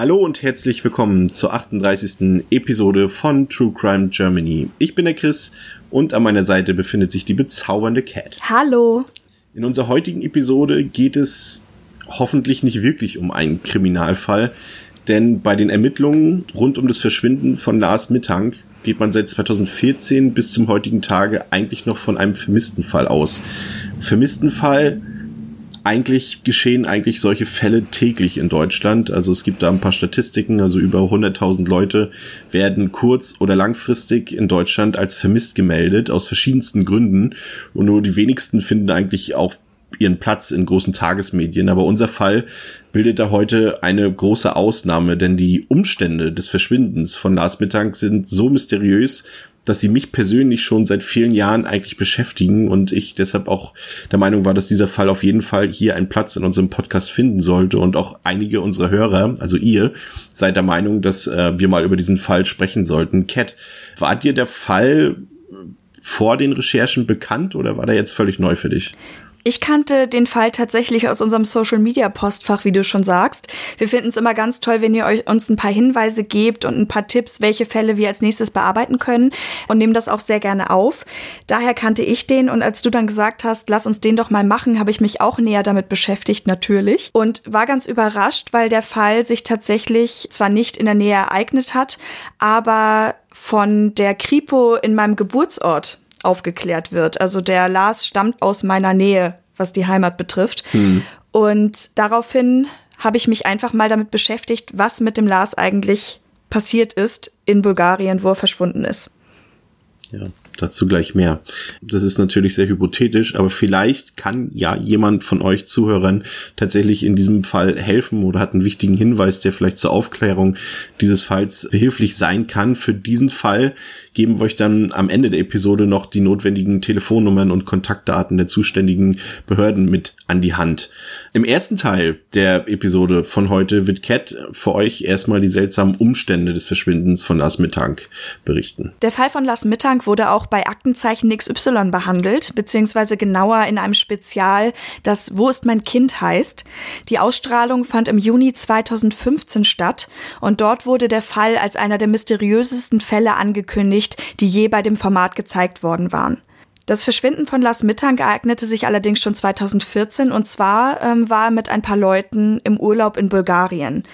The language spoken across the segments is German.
Hallo und herzlich willkommen zur 38. Episode von True Crime Germany. Ich bin der Chris und an meiner Seite befindet sich die bezaubernde Cat. Hallo. In unserer heutigen Episode geht es hoffentlich nicht wirklich um einen Kriminalfall, denn bei den Ermittlungen rund um das Verschwinden von Lars Mittank geht man seit 2014 bis zum heutigen Tage eigentlich noch von einem vermissten Fall aus. Vermissten Fall eigentlich geschehen eigentlich solche Fälle täglich in Deutschland. Also es gibt da ein paar Statistiken, also über 100.000 Leute werden kurz- oder langfristig in Deutschland als vermisst gemeldet, aus verschiedensten Gründen. Und nur die wenigsten finden eigentlich auch ihren Platz in großen Tagesmedien. Aber unser Fall bildet da heute eine große Ausnahme, denn die Umstände des Verschwindens von Lars Mittag sind so mysteriös, dass sie mich persönlich schon seit vielen Jahren eigentlich beschäftigen und ich deshalb auch der Meinung war, dass dieser Fall auf jeden Fall hier einen Platz in unserem Podcast finden sollte und auch einige unserer Hörer, also ihr, seid der Meinung, dass äh, wir mal über diesen Fall sprechen sollten. Cat, war dir der Fall vor den Recherchen bekannt oder war der jetzt völlig neu für dich? Ich kannte den Fall tatsächlich aus unserem Social Media Postfach, wie du schon sagst. Wir finden es immer ganz toll, wenn ihr euch uns ein paar Hinweise gebt und ein paar Tipps, welche Fälle wir als nächstes bearbeiten können und nehmen das auch sehr gerne auf. Daher kannte ich den und als du dann gesagt hast, lass uns den doch mal machen, habe ich mich auch näher damit beschäftigt natürlich und war ganz überrascht, weil der Fall sich tatsächlich zwar nicht in der Nähe ereignet hat, aber von der Kripo in meinem Geburtsort aufgeklärt wird. Also der Lars stammt aus meiner Nähe, was die Heimat betrifft. Mhm. Und daraufhin habe ich mich einfach mal damit beschäftigt, was mit dem Lars eigentlich passiert ist in Bulgarien, wo er verschwunden ist. Ja, dazu gleich mehr. Das ist natürlich sehr hypothetisch, aber vielleicht kann ja jemand von euch Zuhörern tatsächlich in diesem Fall helfen oder hat einen wichtigen Hinweis, der vielleicht zur Aufklärung dieses Falls behilflich sein kann. Für diesen Fall geben wir euch dann am Ende der Episode noch die notwendigen Telefonnummern und Kontaktdaten der zuständigen Behörden mit an die Hand. Im ersten Teil der Episode von heute wird Cat für euch erstmal die seltsamen Umstände des Verschwindens von Lars Mittank berichten. Der Fall von Lars Mittank wurde auch bei Aktenzeichen XY behandelt, beziehungsweise genauer in einem Spezial, das Wo ist mein Kind heißt. Die Ausstrahlung fand im Juni 2015 statt und dort wurde der Fall als einer der mysteriösesten Fälle angekündigt, nicht, die je bei dem Format gezeigt worden waren. Das Verschwinden von Lars Mittank ereignete sich allerdings schon 2014 und zwar ähm, war er mit ein paar Leuten im Urlaub in Bulgarien.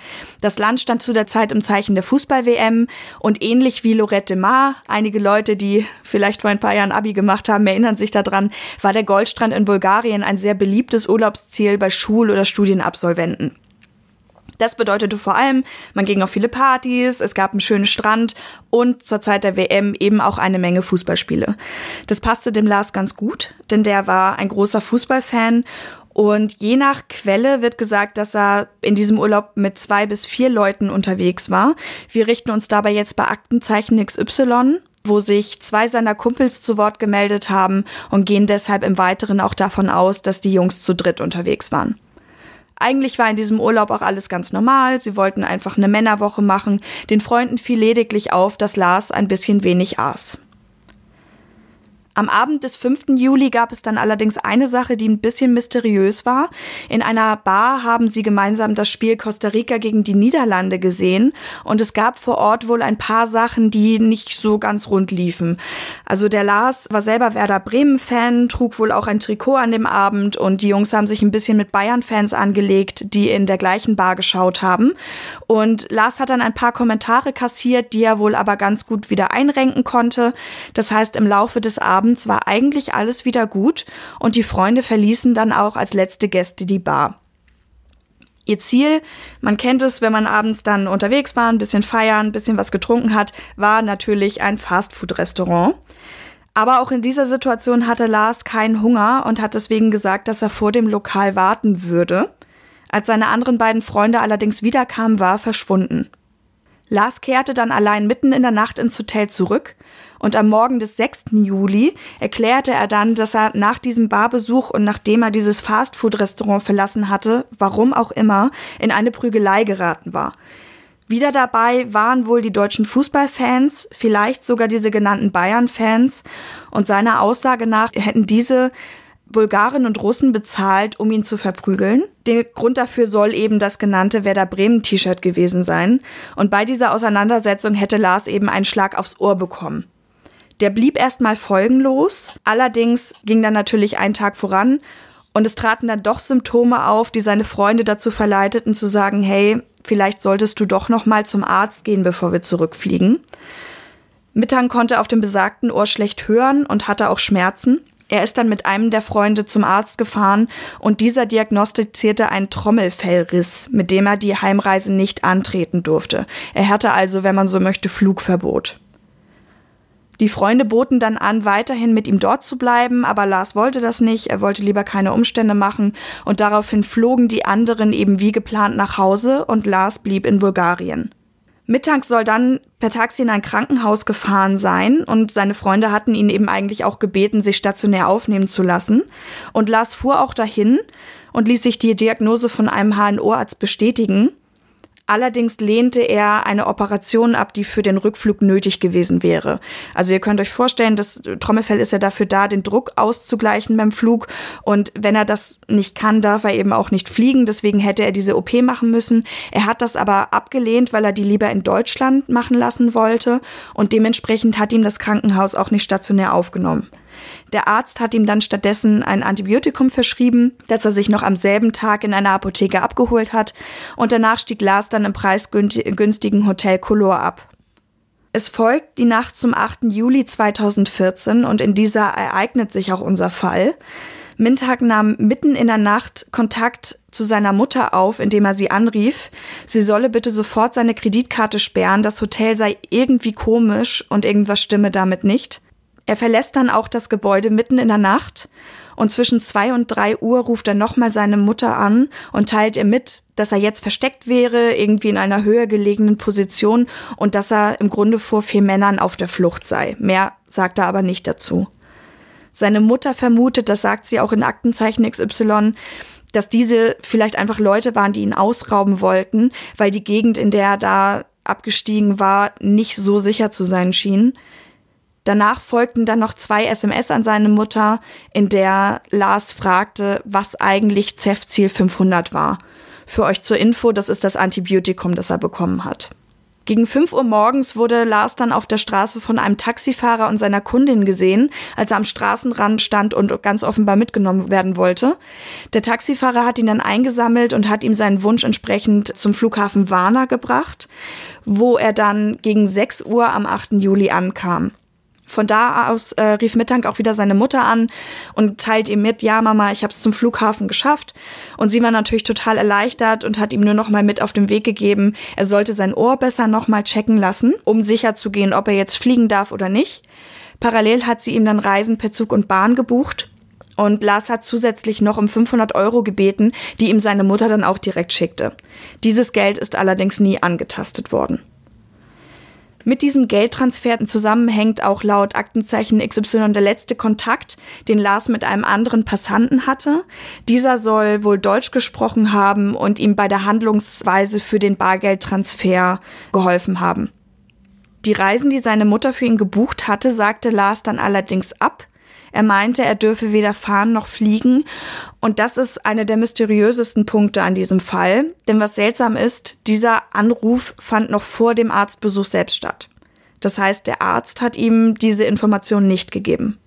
Das Land stand zu der Zeit im Zeichen der Fußball-WM und ähnlich wie Lorette de Mar, einige Leute, die vielleicht vor ein paar Jahren Abi gemacht haben, erinnern sich daran, war der Goldstrand in Bulgarien ein sehr beliebtes Urlaubsziel bei Schul- oder Studienabsolventen. Das bedeutete vor allem, man ging auf viele Partys, es gab einen schönen Strand und zur Zeit der WM eben auch eine Menge Fußballspiele. Das passte dem Lars ganz gut, denn der war ein großer Fußballfan und je nach Quelle wird gesagt, dass er in diesem Urlaub mit zwei bis vier Leuten unterwegs war. Wir richten uns dabei jetzt bei Aktenzeichen XY wo sich zwei seiner Kumpels zu Wort gemeldet haben und gehen deshalb im Weiteren auch davon aus, dass die Jungs zu dritt unterwegs waren. Eigentlich war in diesem Urlaub auch alles ganz normal. Sie wollten einfach eine Männerwoche machen. Den Freunden fiel lediglich auf, dass Lars ein bisschen wenig aß. Am Abend des 5. Juli gab es dann allerdings eine Sache, die ein bisschen mysteriös war. In einer Bar haben sie gemeinsam das Spiel Costa Rica gegen die Niederlande gesehen und es gab vor Ort wohl ein paar Sachen, die nicht so ganz rund liefen. Also der Lars war selber Werder Bremen-Fan, trug wohl auch ein Trikot an dem Abend und die Jungs haben sich ein bisschen mit Bayern-Fans angelegt, die in der gleichen Bar geschaut haben. Und Lars hat dann ein paar Kommentare kassiert, die er wohl aber ganz gut wieder einrenken konnte. Das heißt, im Laufe des Abends abends war eigentlich alles wieder gut und die Freunde verließen dann auch als letzte Gäste die Bar. Ihr Ziel, man kennt es, wenn man abends dann unterwegs war, ein bisschen feiern, ein bisschen was getrunken hat, war natürlich ein Fastfood-Restaurant. Aber auch in dieser Situation hatte Lars keinen Hunger und hat deswegen gesagt, dass er vor dem Lokal warten würde. Als seine anderen beiden Freunde allerdings wiederkamen, war er verschwunden. Lars kehrte dann allein mitten in der Nacht ins Hotel zurück und am Morgen des 6. Juli erklärte er dann, dass er nach diesem Barbesuch und nachdem er dieses Fastfood-Restaurant verlassen hatte, warum auch immer, in eine Prügelei geraten war. Wieder dabei waren wohl die deutschen Fußballfans, vielleicht sogar diese genannten Bayern-Fans und seiner Aussage nach hätten diese Bulgaren und Russen bezahlt, um ihn zu verprügeln. Der Grund dafür soll eben das genannte Werder Bremen T-Shirt gewesen sein. Und bei dieser Auseinandersetzung hätte Lars eben einen Schlag aufs Ohr bekommen. Der blieb erstmal folgenlos. Allerdings ging dann natürlich ein Tag voran und es traten dann doch Symptome auf, die seine Freunde dazu verleiteten zu sagen, hey, vielleicht solltest du doch noch mal zum Arzt gehen, bevor wir zurückfliegen. Mittag konnte auf dem besagten Ohr schlecht hören und hatte auch Schmerzen. Er ist dann mit einem der Freunde zum Arzt gefahren und dieser diagnostizierte einen Trommelfellriss, mit dem er die Heimreise nicht antreten durfte. Er hatte also, wenn man so möchte, Flugverbot. Die Freunde boten dann an, weiterhin mit ihm dort zu bleiben, aber Lars wollte das nicht, er wollte lieber keine Umstände machen und daraufhin flogen die anderen eben wie geplant nach Hause und Lars blieb in Bulgarien. Mittags soll dann per Taxi in ein Krankenhaus gefahren sein und seine Freunde hatten ihn eben eigentlich auch gebeten, sich stationär aufnehmen zu lassen. Und Lars fuhr auch dahin und ließ sich die Diagnose von einem HNO-Arzt bestätigen. Allerdings lehnte er eine Operation ab, die für den Rückflug nötig gewesen wäre. Also ihr könnt euch vorstellen, das Trommelfell ist ja dafür da, den Druck auszugleichen beim Flug. Und wenn er das nicht kann, darf er eben auch nicht fliegen. Deswegen hätte er diese OP machen müssen. Er hat das aber abgelehnt, weil er die lieber in Deutschland machen lassen wollte. Und dementsprechend hat ihm das Krankenhaus auch nicht stationär aufgenommen. Der Arzt hat ihm dann stattdessen ein Antibiotikum verschrieben, das er sich noch am selben Tag in einer Apotheke abgeholt hat, und danach stieg Lars dann im preisgünstigen Hotel Color ab. Es folgt die Nacht zum 8. Juli 2014 und in dieser ereignet sich auch unser Fall. Mintag nahm mitten in der Nacht Kontakt zu seiner Mutter auf, indem er sie anrief. Sie solle bitte sofort seine Kreditkarte sperren, das Hotel sei irgendwie komisch und irgendwas stimme damit nicht. Er verlässt dann auch das Gebäude mitten in der Nacht und zwischen zwei und drei Uhr ruft er nochmal seine Mutter an und teilt ihr mit, dass er jetzt versteckt wäre, irgendwie in einer höher gelegenen Position und dass er im Grunde vor vier Männern auf der Flucht sei. Mehr sagt er aber nicht dazu. Seine Mutter vermutet, das sagt sie auch in Aktenzeichen XY, dass diese vielleicht einfach Leute waren, die ihn ausrauben wollten, weil die Gegend, in der er da abgestiegen war, nicht so sicher zu sein schien. Danach folgten dann noch zwei SMS an seine Mutter, in der Lars fragte, was eigentlich Cefzil 500 war. Für euch zur Info, das ist das Antibiotikum, das er bekommen hat. Gegen 5 Uhr morgens wurde Lars dann auf der Straße von einem Taxifahrer und seiner Kundin gesehen, als er am Straßenrand stand und ganz offenbar mitgenommen werden wollte. Der Taxifahrer hat ihn dann eingesammelt und hat ihm seinen Wunsch entsprechend zum Flughafen Warna gebracht, wo er dann gegen 6 Uhr am 8. Juli ankam. Von da aus äh, rief Mittank auch wieder seine Mutter an und teilt ihm mit, ja Mama, ich habe es zum Flughafen geschafft. Und sie war natürlich total erleichtert und hat ihm nur noch mal mit auf den Weg gegeben, er sollte sein Ohr besser noch mal checken lassen, um sicher zu gehen, ob er jetzt fliegen darf oder nicht. Parallel hat sie ihm dann Reisen per Zug und Bahn gebucht. Und Lars hat zusätzlich noch um 500 Euro gebeten, die ihm seine Mutter dann auch direkt schickte. Dieses Geld ist allerdings nie angetastet worden. Mit diesem Geldtransfer zusammenhängt auch laut Aktenzeichen XY der letzte Kontakt, den Lars mit einem anderen Passanten hatte. Dieser soll wohl Deutsch gesprochen haben und ihm bei der Handlungsweise für den Bargeldtransfer geholfen haben. Die Reisen, die seine Mutter für ihn gebucht hatte, sagte Lars dann allerdings ab. Er meinte, er dürfe weder fahren noch fliegen. Und das ist einer der mysteriösesten Punkte an diesem Fall. Denn was seltsam ist, dieser Anruf fand noch vor dem Arztbesuch selbst statt. Das heißt, der Arzt hat ihm diese Information nicht gegeben.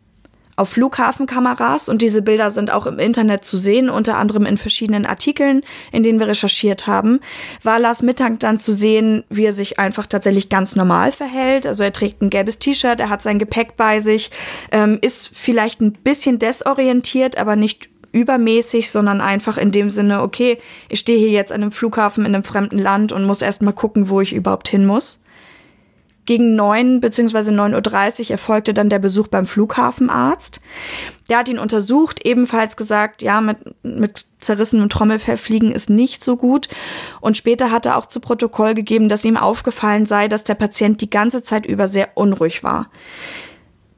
Auf Flughafenkameras und diese Bilder sind auch im Internet zu sehen, unter anderem in verschiedenen Artikeln, in denen wir recherchiert haben, war Lars Mittag dann zu sehen, wie er sich einfach tatsächlich ganz normal verhält. Also er trägt ein gelbes T-Shirt, er hat sein Gepäck bei sich, ähm, ist vielleicht ein bisschen desorientiert, aber nicht übermäßig, sondern einfach in dem Sinne, okay, ich stehe hier jetzt an einem Flughafen in einem fremden Land und muss erst mal gucken, wo ich überhaupt hin muss. Gegen 9 bzw. 9.30 Uhr erfolgte dann der Besuch beim Flughafenarzt. Der hat ihn untersucht, ebenfalls gesagt, ja, mit, mit zerrissenem Trommelfell fliegen ist nicht so gut. Und später hat er auch zu Protokoll gegeben, dass ihm aufgefallen sei, dass der Patient die ganze Zeit über sehr unruhig war.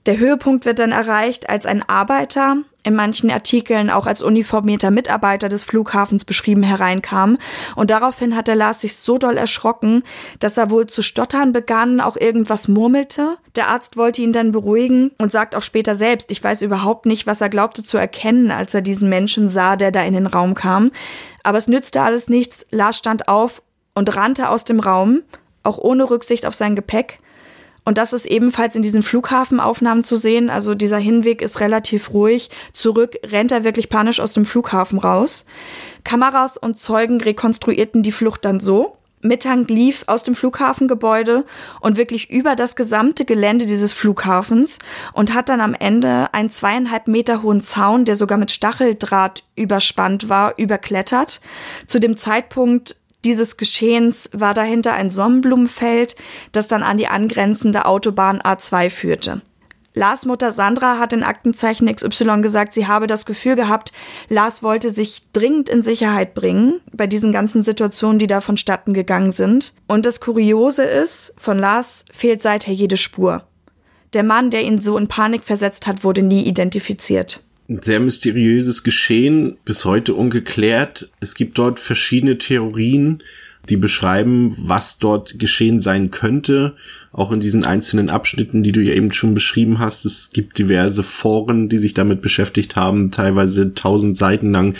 Der Höhepunkt wird dann erreicht, als ein Arbeiter, in manchen Artikeln auch als uniformierter Mitarbeiter des Flughafens beschrieben hereinkam. Und daraufhin hat der Lars sich so doll erschrocken, dass er wohl zu stottern begann, auch irgendwas murmelte. Der Arzt wollte ihn dann beruhigen und sagt auch später selbst, ich weiß überhaupt nicht, was er glaubte zu erkennen, als er diesen Menschen sah, der da in den Raum kam. Aber es nützte alles nichts. Lars stand auf und rannte aus dem Raum, auch ohne Rücksicht auf sein Gepäck. Und das ist ebenfalls in diesen Flughafenaufnahmen zu sehen. Also dieser Hinweg ist relativ ruhig. Zurück rennt er wirklich panisch aus dem Flughafen raus. Kameras und Zeugen rekonstruierten die Flucht dann so. Mittang lief aus dem Flughafengebäude und wirklich über das gesamte Gelände dieses Flughafens und hat dann am Ende einen zweieinhalb Meter hohen Zaun, der sogar mit Stacheldraht überspannt war, überklettert. Zu dem Zeitpunkt dieses Geschehens war dahinter ein Sonnenblumenfeld, das dann an die angrenzende Autobahn A2 führte. Lars Mutter Sandra hat in Aktenzeichen XY gesagt, sie habe das Gefühl gehabt, Lars wollte sich dringend in Sicherheit bringen bei diesen ganzen Situationen, die da vonstatten gegangen sind. Und das Kuriose ist, von Lars fehlt seither jede Spur. Der Mann, der ihn so in Panik versetzt hat, wurde nie identifiziert ein sehr mysteriöses Geschehen, bis heute ungeklärt. Es gibt dort verschiedene Theorien, die beschreiben, was dort geschehen sein könnte auch in diesen einzelnen Abschnitten, die du ja eben schon beschrieben hast. Es gibt diverse Foren, die sich damit beschäftigt haben, teilweise tausend Seiten lang.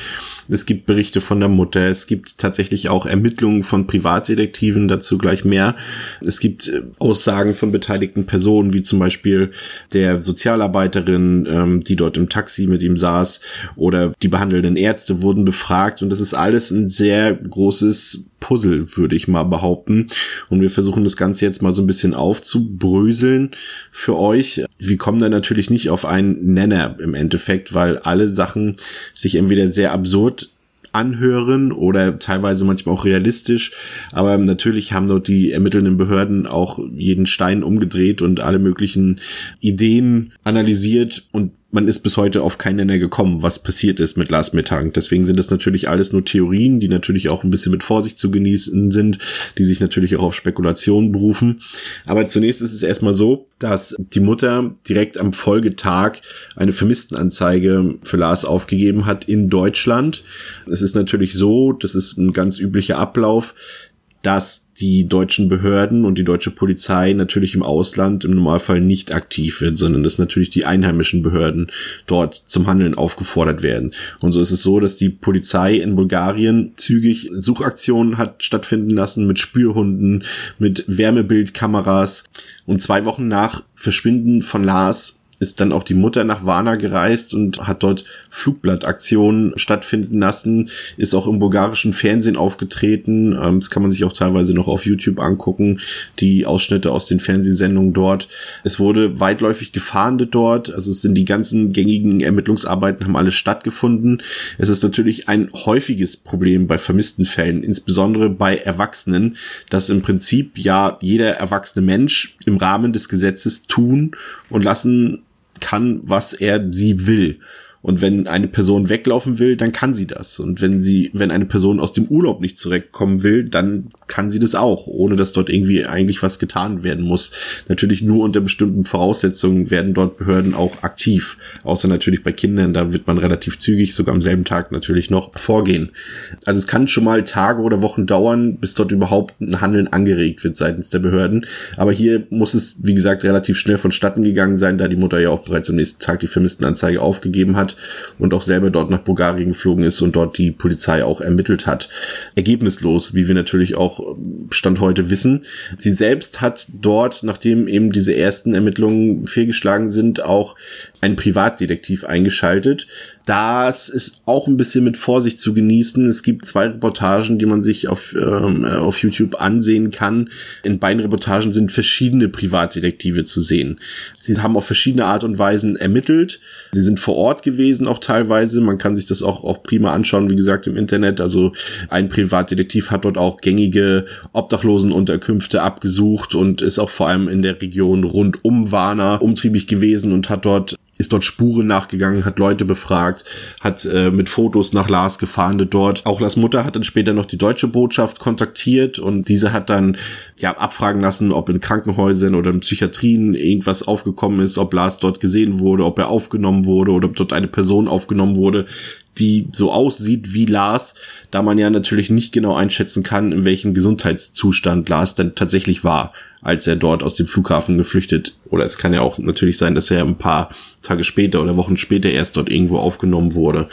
Es gibt Berichte von der Mutter. Es gibt tatsächlich auch Ermittlungen von Privatdetektiven, dazu gleich mehr. Es gibt äh, Aussagen von beteiligten Personen, wie zum Beispiel der Sozialarbeiterin, ähm, die dort im Taxi mit ihm saß, oder die behandelnden Ärzte wurden befragt. Und das ist alles ein sehr großes Puzzle, würde ich mal behaupten. Und wir versuchen das Ganze jetzt mal so ein bisschen aufzubröseln für euch. Wir kommen da natürlich nicht auf einen Nenner im Endeffekt, weil alle Sachen sich entweder sehr absurd anhören oder teilweise manchmal auch realistisch. Aber natürlich haben dort die ermittelnden Behörden auch jeden Stein umgedreht und alle möglichen Ideen analysiert und man ist bis heute auf keinen Nenner gekommen, was passiert ist mit Lars Mittag. Deswegen sind das natürlich alles nur Theorien, die natürlich auch ein bisschen mit Vorsicht zu genießen sind, die sich natürlich auch auf Spekulationen berufen. Aber zunächst ist es erstmal so, dass die Mutter direkt am Folgetag eine Vermisstenanzeige für Lars aufgegeben hat in Deutschland. Es ist natürlich so, das ist ein ganz üblicher Ablauf, dass die deutschen Behörden und die deutsche Polizei natürlich im Ausland im Normalfall nicht aktiv wird, sondern dass natürlich die einheimischen Behörden dort zum Handeln aufgefordert werden. Und so ist es so, dass die Polizei in Bulgarien zügig Suchaktionen hat stattfinden lassen mit Spürhunden, mit Wärmebildkameras. Und zwei Wochen nach Verschwinden von Lars ist dann auch die Mutter nach Varna gereist und hat dort Flugblattaktionen stattfinden lassen, ist auch im bulgarischen Fernsehen aufgetreten. Ähm, das kann man sich auch teilweise noch auf YouTube angucken, die Ausschnitte aus den Fernsehsendungen dort. Es wurde weitläufig gefahndet dort, also es sind die ganzen gängigen Ermittlungsarbeiten haben alles stattgefunden. Es ist natürlich ein häufiges Problem bei vermissten Fällen, insbesondere bei Erwachsenen, dass im Prinzip ja jeder erwachsene Mensch im Rahmen des Gesetzes tun und lassen kann, was er sie will. Und wenn eine Person weglaufen will, dann kann sie das. Und wenn sie, wenn eine Person aus dem Urlaub nicht zurückkommen will, dann kann sie das auch, ohne dass dort irgendwie eigentlich was getan werden muss. Natürlich nur unter bestimmten Voraussetzungen werden dort Behörden auch aktiv. Außer natürlich bei Kindern, da wird man relativ zügig, sogar am selben Tag natürlich noch vorgehen. Also es kann schon mal Tage oder Wochen dauern, bis dort überhaupt ein Handeln angeregt wird seitens der Behörden. Aber hier muss es, wie gesagt, relativ schnell vonstatten gegangen sein, da die Mutter ja auch bereits am nächsten Tag die Vermisstenanzeige aufgegeben hat und auch selber dort nach Bulgarien geflogen ist und dort die Polizei auch ermittelt hat. Ergebnislos, wie wir natürlich auch Stand heute wissen. Sie selbst hat dort, nachdem eben diese ersten Ermittlungen fehlgeschlagen sind, auch einen Privatdetektiv eingeschaltet. Das ist auch ein bisschen mit Vorsicht zu genießen. Es gibt zwei Reportagen, die man sich auf, ähm, auf YouTube ansehen kann. In beiden Reportagen sind verschiedene Privatdetektive zu sehen. Sie haben auf verschiedene Art und Weisen ermittelt. Sie sind vor Ort gewesen auch teilweise. Man kann sich das auch, auch prima anschauen, wie gesagt, im Internet. Also ein Privatdetektiv hat dort auch gängige Obdachlosenunterkünfte abgesucht und ist auch vor allem in der Region rund um Warner umtriebig gewesen und hat dort ist dort Spuren nachgegangen, hat Leute befragt, hat äh, mit Fotos nach Lars gefahndet dort. Auch Lars Mutter hat dann später noch die deutsche Botschaft kontaktiert und diese hat dann ja abfragen lassen, ob in Krankenhäusern oder in Psychiatrien irgendwas aufgekommen ist, ob Lars dort gesehen wurde, ob er aufgenommen wurde oder ob dort eine Person aufgenommen wurde, die so aussieht wie Lars, da man ja natürlich nicht genau einschätzen kann, in welchem Gesundheitszustand Lars dann tatsächlich war als er dort aus dem Flughafen geflüchtet. Oder es kann ja auch natürlich sein, dass er ein paar Tage später oder Wochen später erst dort irgendwo aufgenommen wurde.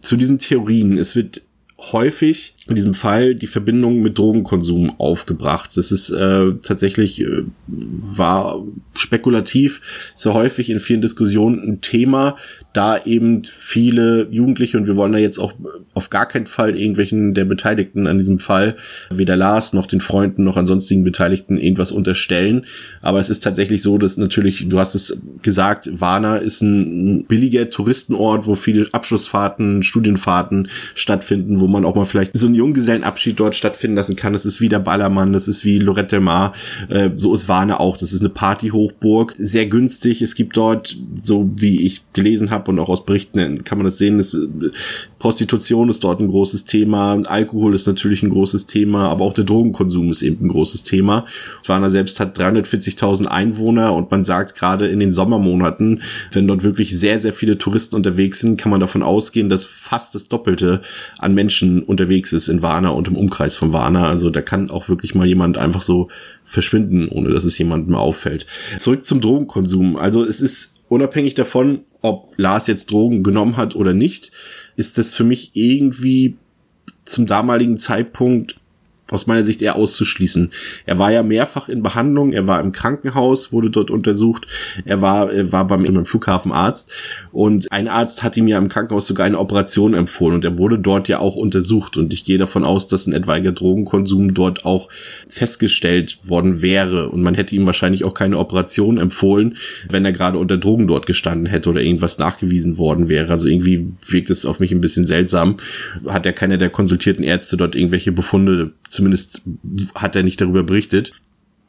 Zu diesen Theorien. Es wird häufig in diesem Fall die Verbindung mit Drogenkonsum aufgebracht. Das ist äh, tatsächlich äh, war spekulativ sehr häufig in vielen Diskussionen ein Thema, da eben viele Jugendliche und wir wollen da jetzt auch auf gar keinen Fall irgendwelchen der Beteiligten an diesem Fall, weder Lars noch den Freunden noch an sonstigen Beteiligten irgendwas unterstellen. Aber es ist tatsächlich so, dass natürlich, du hast es gesagt, Warna ist ein billiger Touristenort, wo viele Abschlussfahrten, Studienfahrten stattfinden, wo man auch mal vielleicht so einen Junggesellenabschied dort stattfinden lassen kann. Das ist wie der Ballermann, das ist wie Lorette Mar, äh, so ist Warna auch. Das ist eine Partyhochburg, sehr günstig. Es gibt dort, so wie ich gelesen habe, und auch aus Berichten kann man das sehen, dass äh, Prostitution ist dort ein großes Thema, Alkohol ist natürlich ein großes Thema, aber auch der Drogenkonsum ist eben ein großes Thema. Warner selbst hat 340.000 Einwohner und man sagt gerade in den Sommermonaten, wenn dort wirklich sehr, sehr viele Touristen unterwegs sind, kann man davon ausgehen, dass fast das Doppelte an Menschen unterwegs ist in Warner und im Umkreis von Warner. Also da kann auch wirklich mal jemand einfach so verschwinden, ohne dass es jemandem auffällt. Zurück zum Drogenkonsum. Also es ist unabhängig davon, ob Lars jetzt Drogen genommen hat oder nicht, ist das für mich irgendwie zum damaligen Zeitpunkt aus meiner Sicht eher auszuschließen. Er war ja mehrfach in Behandlung, er war im Krankenhaus, wurde dort untersucht, er war, er war beim, beim Flughafenarzt und ein Arzt hat ihm ja im Krankenhaus sogar eine Operation empfohlen und er wurde dort ja auch untersucht und ich gehe davon aus, dass ein etwaiger Drogenkonsum dort auch festgestellt worden wäre und man hätte ihm wahrscheinlich auch keine Operation empfohlen, wenn er gerade unter Drogen dort gestanden hätte oder irgendwas nachgewiesen worden wäre. Also irgendwie wirkt es auf mich ein bisschen seltsam. Hat ja keiner der konsultierten Ärzte dort irgendwelche Befunde Zumindest hat er nicht darüber berichtet.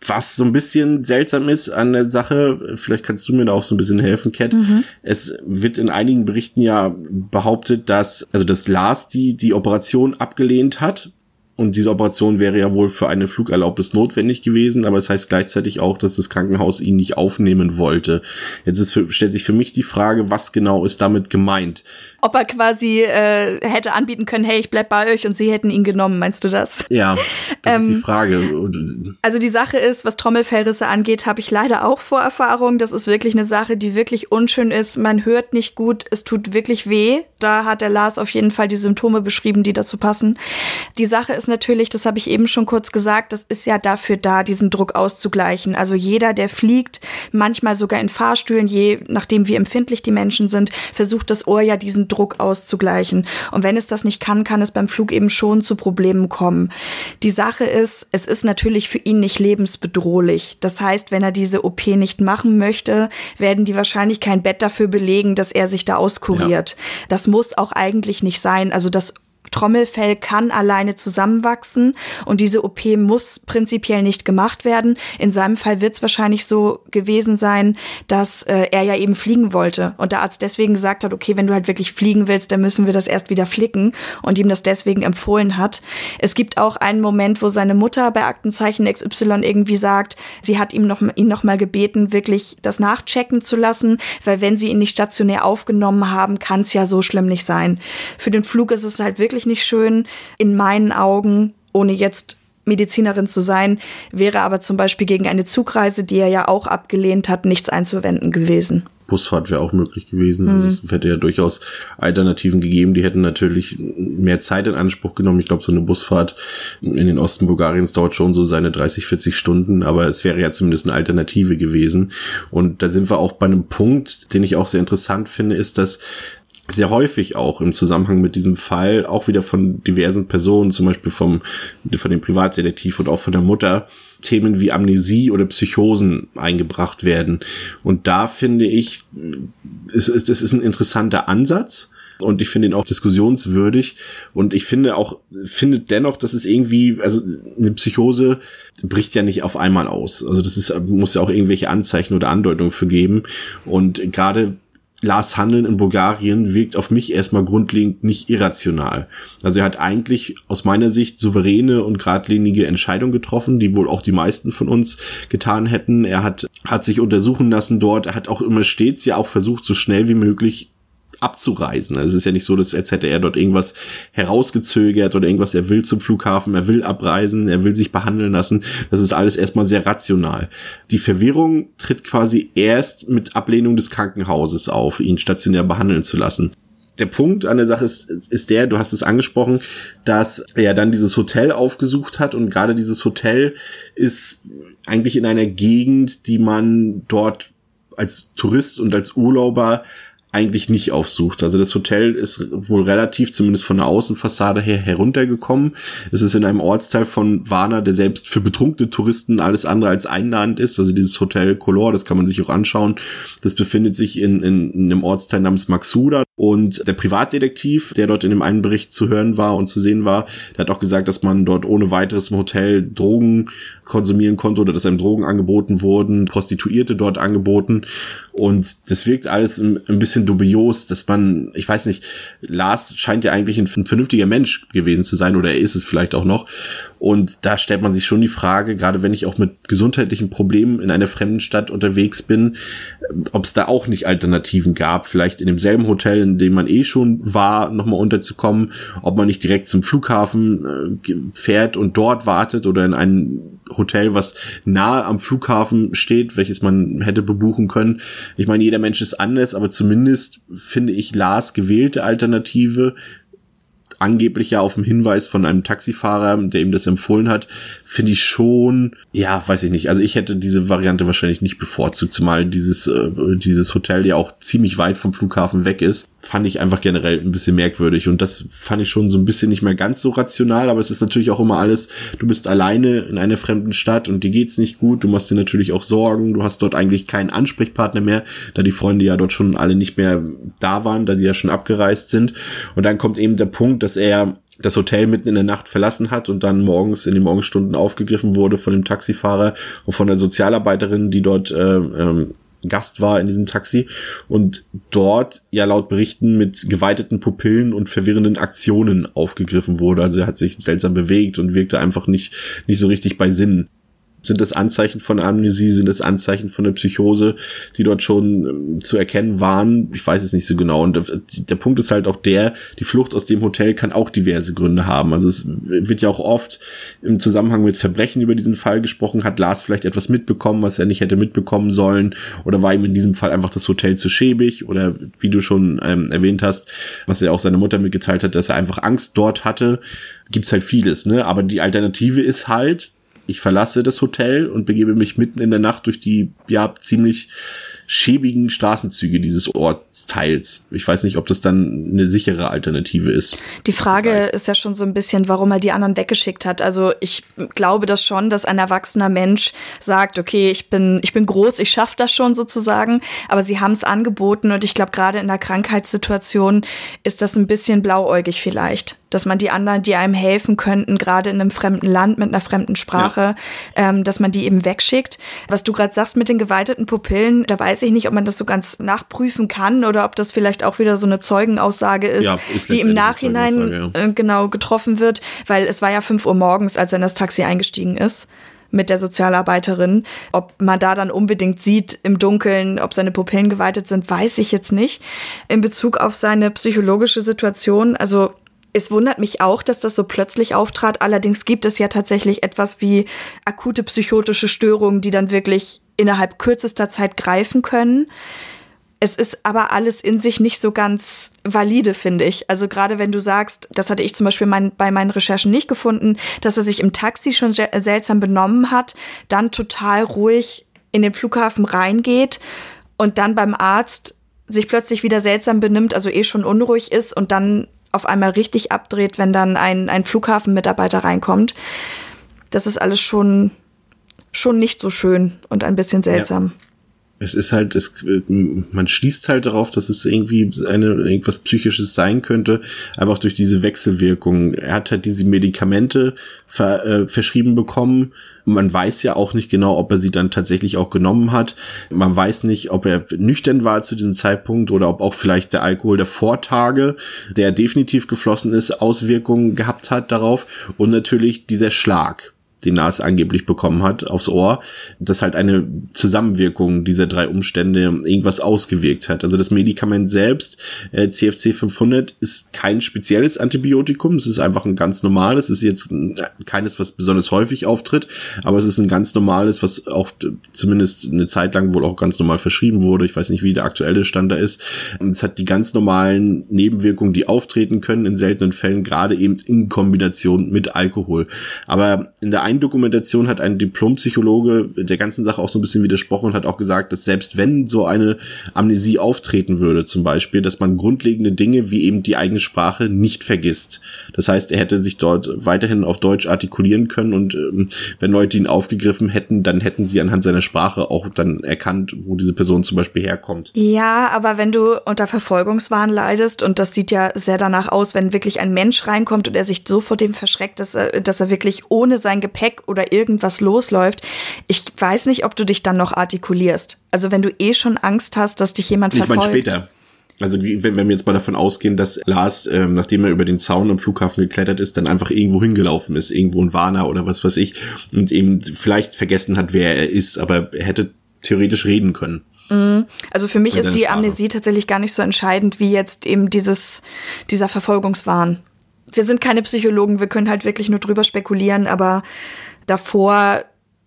Was so ein bisschen seltsam ist an der Sache, vielleicht kannst du mir da auch so ein bisschen helfen, Cat. Mhm. Es wird in einigen Berichten ja behauptet, dass, also dass Lars die, die Operation abgelehnt hat und diese Operation wäre ja wohl für eine Flugerlaubnis notwendig gewesen, aber es das heißt gleichzeitig auch, dass das Krankenhaus ihn nicht aufnehmen wollte. Jetzt ist für, stellt sich für mich die Frage, was genau ist damit gemeint? Ob er quasi äh, hätte anbieten können, hey, ich bleib bei euch und sie hätten ihn genommen, meinst du das? Ja, das ähm, ist die ähm, Frage. Also die Sache ist, was Trommelfellrisse angeht, habe ich leider auch Vorerfahrung. Das ist wirklich eine Sache, die wirklich unschön ist. Man hört nicht gut, es tut wirklich weh. Da hat der Lars auf jeden Fall die Symptome beschrieben, die dazu passen. Die Sache ist natürlich, das habe ich eben schon kurz gesagt, das ist ja dafür da, diesen Druck auszugleichen. Also jeder, der fliegt, manchmal sogar in Fahrstühlen, je nachdem wie empfindlich die Menschen sind, versucht das Ohr ja diesen Druck auszugleichen. Und wenn es das nicht kann, kann es beim Flug eben schon zu Problemen kommen. Die Sache ist, es ist natürlich für ihn nicht lebensbedrohlich. Das heißt, wenn er diese OP nicht machen möchte, werden die wahrscheinlich kein Bett dafür belegen, dass er sich da auskuriert. Ja. Das muss auch eigentlich nicht sein. Also das Trommelfell kann alleine zusammenwachsen und diese OP muss prinzipiell nicht gemacht werden. In seinem Fall wird es wahrscheinlich so gewesen sein, dass äh, er ja eben fliegen wollte und der Arzt deswegen gesagt hat, okay, wenn du halt wirklich fliegen willst, dann müssen wir das erst wieder flicken und ihm das deswegen empfohlen hat. Es gibt auch einen Moment, wo seine Mutter bei Aktenzeichen XY irgendwie sagt, sie hat ihm noch, ihn noch mal gebeten, wirklich das nachchecken zu lassen, weil wenn sie ihn nicht stationär aufgenommen haben, kann es ja so schlimm nicht sein. Für den Flug ist es halt wirklich wirklich nicht schön. In meinen Augen, ohne jetzt Medizinerin zu sein, wäre aber zum Beispiel gegen eine Zugreise, die er ja auch abgelehnt hat, nichts einzuwenden gewesen. Busfahrt wäre auch möglich gewesen. Mhm. Also es hätte ja durchaus Alternativen gegeben. Die hätten natürlich mehr Zeit in Anspruch genommen. Ich glaube, so eine Busfahrt in den Osten Bulgariens dauert schon so seine 30, 40 Stunden, aber es wäre ja zumindest eine Alternative gewesen. Und da sind wir auch bei einem Punkt, den ich auch sehr interessant finde, ist, dass sehr häufig auch im Zusammenhang mit diesem Fall, auch wieder von diversen Personen, zum Beispiel vom, von dem Privatdetektiv und auch von der Mutter, Themen wie Amnesie oder Psychosen eingebracht werden. Und da finde ich, es ist, es ist ein interessanter Ansatz. Und ich finde ihn auch diskussionswürdig. Und ich finde auch, finde dennoch, dass es irgendwie, also eine Psychose bricht ja nicht auf einmal aus. Also das ist, muss ja auch irgendwelche Anzeichen oder Andeutungen für geben. Und gerade Lars Handeln in Bulgarien wirkt auf mich erstmal grundlegend nicht irrational. Also er hat eigentlich aus meiner Sicht souveräne und geradlinige Entscheidungen getroffen, die wohl auch die meisten von uns getan hätten. Er hat, hat sich untersuchen lassen dort. Er hat auch immer stets ja auch versucht, so schnell wie möglich abzureisen. Also es ist ja nicht so, dass als hätte er dort irgendwas herausgezögert oder irgendwas, er will zum Flughafen, er will abreisen, er will sich behandeln lassen. Das ist alles erstmal sehr rational. Die Verwirrung tritt quasi erst mit Ablehnung des Krankenhauses auf, ihn stationär behandeln zu lassen der Punkt an der Sache ist, ist der, du hast es angesprochen, dass er dann dieses Hotel aufgesucht hat und gerade dieses Hotel ist eigentlich in einer Gegend, die man dort als Tourist und als Urlauber eigentlich nicht aufsucht. Also das Hotel ist wohl relativ, zumindest von der Außenfassade her, heruntergekommen. Es ist in einem Ortsteil von Warna, der selbst für betrunkene Touristen alles andere als einladend ist. Also dieses Hotel Color, das kann man sich auch anschauen. Das befindet sich in, in, in einem Ortsteil namens Maxuda. Und der Privatdetektiv, der dort in dem einen Bericht zu hören war und zu sehen war, der hat auch gesagt, dass man dort ohne weiteres im Hotel Drogen konsumieren konnte oder dass einem Drogen angeboten wurden, Prostituierte dort angeboten. Und das wirkt alles ein, bisschen dubios, dass man, ich weiß nicht, Lars scheint ja eigentlich ein vernünftiger Mensch gewesen zu sein oder er ist es vielleicht auch noch. Und da stellt man sich schon die Frage, gerade wenn ich auch mit gesundheitlichen Problemen in einer fremden Stadt unterwegs bin, ob es da auch nicht Alternativen gab, vielleicht in demselben Hotel, in dem man eh schon war, nochmal unterzukommen, ob man nicht direkt zum Flughafen äh, fährt und dort wartet oder in ein Hotel, was nahe am Flughafen steht, welches man hätte bebuchen können. Ich meine, jeder Mensch ist anders, aber zumindest finde ich Lars gewählte Alternative angeblich ja auf dem Hinweis von einem Taxifahrer, der ihm das empfohlen hat, finde ich schon, ja, weiß ich nicht. Also ich hätte diese Variante wahrscheinlich nicht bevorzugt, zumal dieses, äh, dieses Hotel ja auch ziemlich weit vom Flughafen weg ist. Fand ich einfach generell ein bisschen merkwürdig und das fand ich schon so ein bisschen nicht mehr ganz so rational, aber es ist natürlich auch immer alles, du bist alleine in einer fremden Stadt und dir geht's nicht gut, du machst dir natürlich auch Sorgen, du hast dort eigentlich keinen Ansprechpartner mehr, da die Freunde ja dort schon alle nicht mehr da waren, da sie ja schon abgereist sind und dann kommt eben der Punkt, dass er das Hotel mitten in der Nacht verlassen hat und dann morgens in den Morgenstunden aufgegriffen wurde von dem Taxifahrer und von der Sozialarbeiterin, die dort äh, ähm, Gast war in diesem Taxi und dort ja laut Berichten mit geweiteten Pupillen und verwirrenden Aktionen aufgegriffen wurde. Also er hat sich seltsam bewegt und wirkte einfach nicht, nicht so richtig bei Sinnen. Sind das Anzeichen von Amnesie? Sind das Anzeichen von der Psychose, die dort schon ähm, zu erkennen waren? Ich weiß es nicht so genau. Und der Punkt ist halt auch der, die Flucht aus dem Hotel kann auch diverse Gründe haben. Also es wird ja auch oft im Zusammenhang mit Verbrechen über diesen Fall gesprochen. Hat Lars vielleicht etwas mitbekommen, was er nicht hätte mitbekommen sollen? Oder war ihm in diesem Fall einfach das Hotel zu schäbig? Oder wie du schon ähm, erwähnt hast, was er auch seiner Mutter mitgeteilt hat, dass er einfach Angst dort hatte. Gibt's halt vieles, ne? Aber die Alternative ist halt, ich verlasse das Hotel und begebe mich mitten in der Nacht durch die ja ziemlich schäbigen Straßenzüge dieses Ortsteils. Ich weiß nicht, ob das dann eine sichere Alternative ist. Die Frage Vielleicht. ist ja schon so ein bisschen, warum er die anderen weggeschickt hat. Also ich glaube das schon, dass ein erwachsener Mensch sagt, okay, ich bin, ich bin groß, ich schaffe das schon sozusagen, aber sie haben es angeboten und ich glaube, gerade in der Krankheitssituation ist das ein bisschen blauäugig vielleicht dass man die anderen, die einem helfen könnten, gerade in einem fremden Land mit einer fremden Sprache, ja. ähm, dass man die eben wegschickt. Was du gerade sagst mit den geweiteten Pupillen, da weiß ich nicht, ob man das so ganz nachprüfen kann oder ob das vielleicht auch wieder so eine Zeugenaussage ist, ja, ist die im Nachhinein ja. äh, genau getroffen wird, weil es war ja fünf Uhr morgens, als er in das Taxi eingestiegen ist mit der Sozialarbeiterin. Ob man da dann unbedingt sieht im Dunkeln, ob seine Pupillen geweitet sind, weiß ich jetzt nicht. In Bezug auf seine psychologische Situation, also es wundert mich auch, dass das so plötzlich auftrat. Allerdings gibt es ja tatsächlich etwas wie akute psychotische Störungen, die dann wirklich innerhalb kürzester Zeit greifen können. Es ist aber alles in sich nicht so ganz valide, finde ich. Also gerade wenn du sagst, das hatte ich zum Beispiel mein, bei meinen Recherchen nicht gefunden, dass er sich im Taxi schon seltsam benommen hat, dann total ruhig in den Flughafen reingeht und dann beim Arzt sich plötzlich wieder seltsam benimmt, also eh schon unruhig ist und dann auf einmal richtig abdreht, wenn dann ein, ein Flughafenmitarbeiter reinkommt. Das ist alles schon, schon nicht so schön und ein bisschen seltsam. Ja es ist halt, es, man schließt halt darauf, dass es irgendwie eine, irgendwas Psychisches sein könnte, einfach durch diese Wechselwirkung. Er hat halt diese Medikamente ver, äh, verschrieben bekommen. Man weiß ja auch nicht genau, ob er sie dann tatsächlich auch genommen hat. Man weiß nicht, ob er nüchtern war zu diesem Zeitpunkt oder ob auch vielleicht der Alkohol der Vortage, der definitiv geflossen ist, Auswirkungen gehabt hat darauf. Und natürlich dieser Schlag den Nas angeblich bekommen hat, aufs Ohr, dass halt eine Zusammenwirkung dieser drei Umstände irgendwas ausgewirkt hat. Also das Medikament selbst, äh, CFC 500, ist kein spezielles Antibiotikum, es ist einfach ein ganz normales, es ist jetzt keines, was besonders häufig auftritt, aber es ist ein ganz normales, was auch zumindest eine Zeit lang wohl auch ganz normal verschrieben wurde. Ich weiß nicht, wie der aktuelle Stand da ist. Und es hat die ganz normalen Nebenwirkungen, die auftreten können in seltenen Fällen, gerade eben in Kombination mit Alkohol. Aber in der einen Dokumentation hat ein Diplompsychologe der ganzen Sache auch so ein bisschen widersprochen und hat auch gesagt, dass selbst wenn so eine Amnesie auftreten würde, zum Beispiel, dass man grundlegende Dinge wie eben die eigene Sprache nicht vergisst. Das heißt, er hätte sich dort weiterhin auf Deutsch artikulieren können und ähm, wenn Leute ihn aufgegriffen hätten, dann hätten sie anhand seiner Sprache auch dann erkannt, wo diese Person zum Beispiel herkommt. Ja, aber wenn du unter Verfolgungswahn leidest und das sieht ja sehr danach aus, wenn wirklich ein Mensch reinkommt und er sich so vor dem verschreckt, dass er, dass er wirklich ohne sein Gepäck Gepäck oder irgendwas losläuft, ich weiß nicht, ob du dich dann noch artikulierst. Also wenn du eh schon Angst hast, dass dich jemand verfolgt. Ich meine später. Also wenn, wenn wir jetzt mal davon ausgehen, dass Lars, ähm, nachdem er über den Zaun am Flughafen geklettert ist, dann einfach irgendwo hingelaufen ist, irgendwo ein Warner oder was weiß ich, und eben vielleicht vergessen hat, wer er ist, aber er hätte theoretisch reden können. Mhm. Also für mich ist die Amnesie tatsächlich gar nicht so entscheidend wie jetzt eben dieses, dieser Verfolgungswahn wir sind keine Psychologen, wir können halt wirklich nur drüber spekulieren, aber davor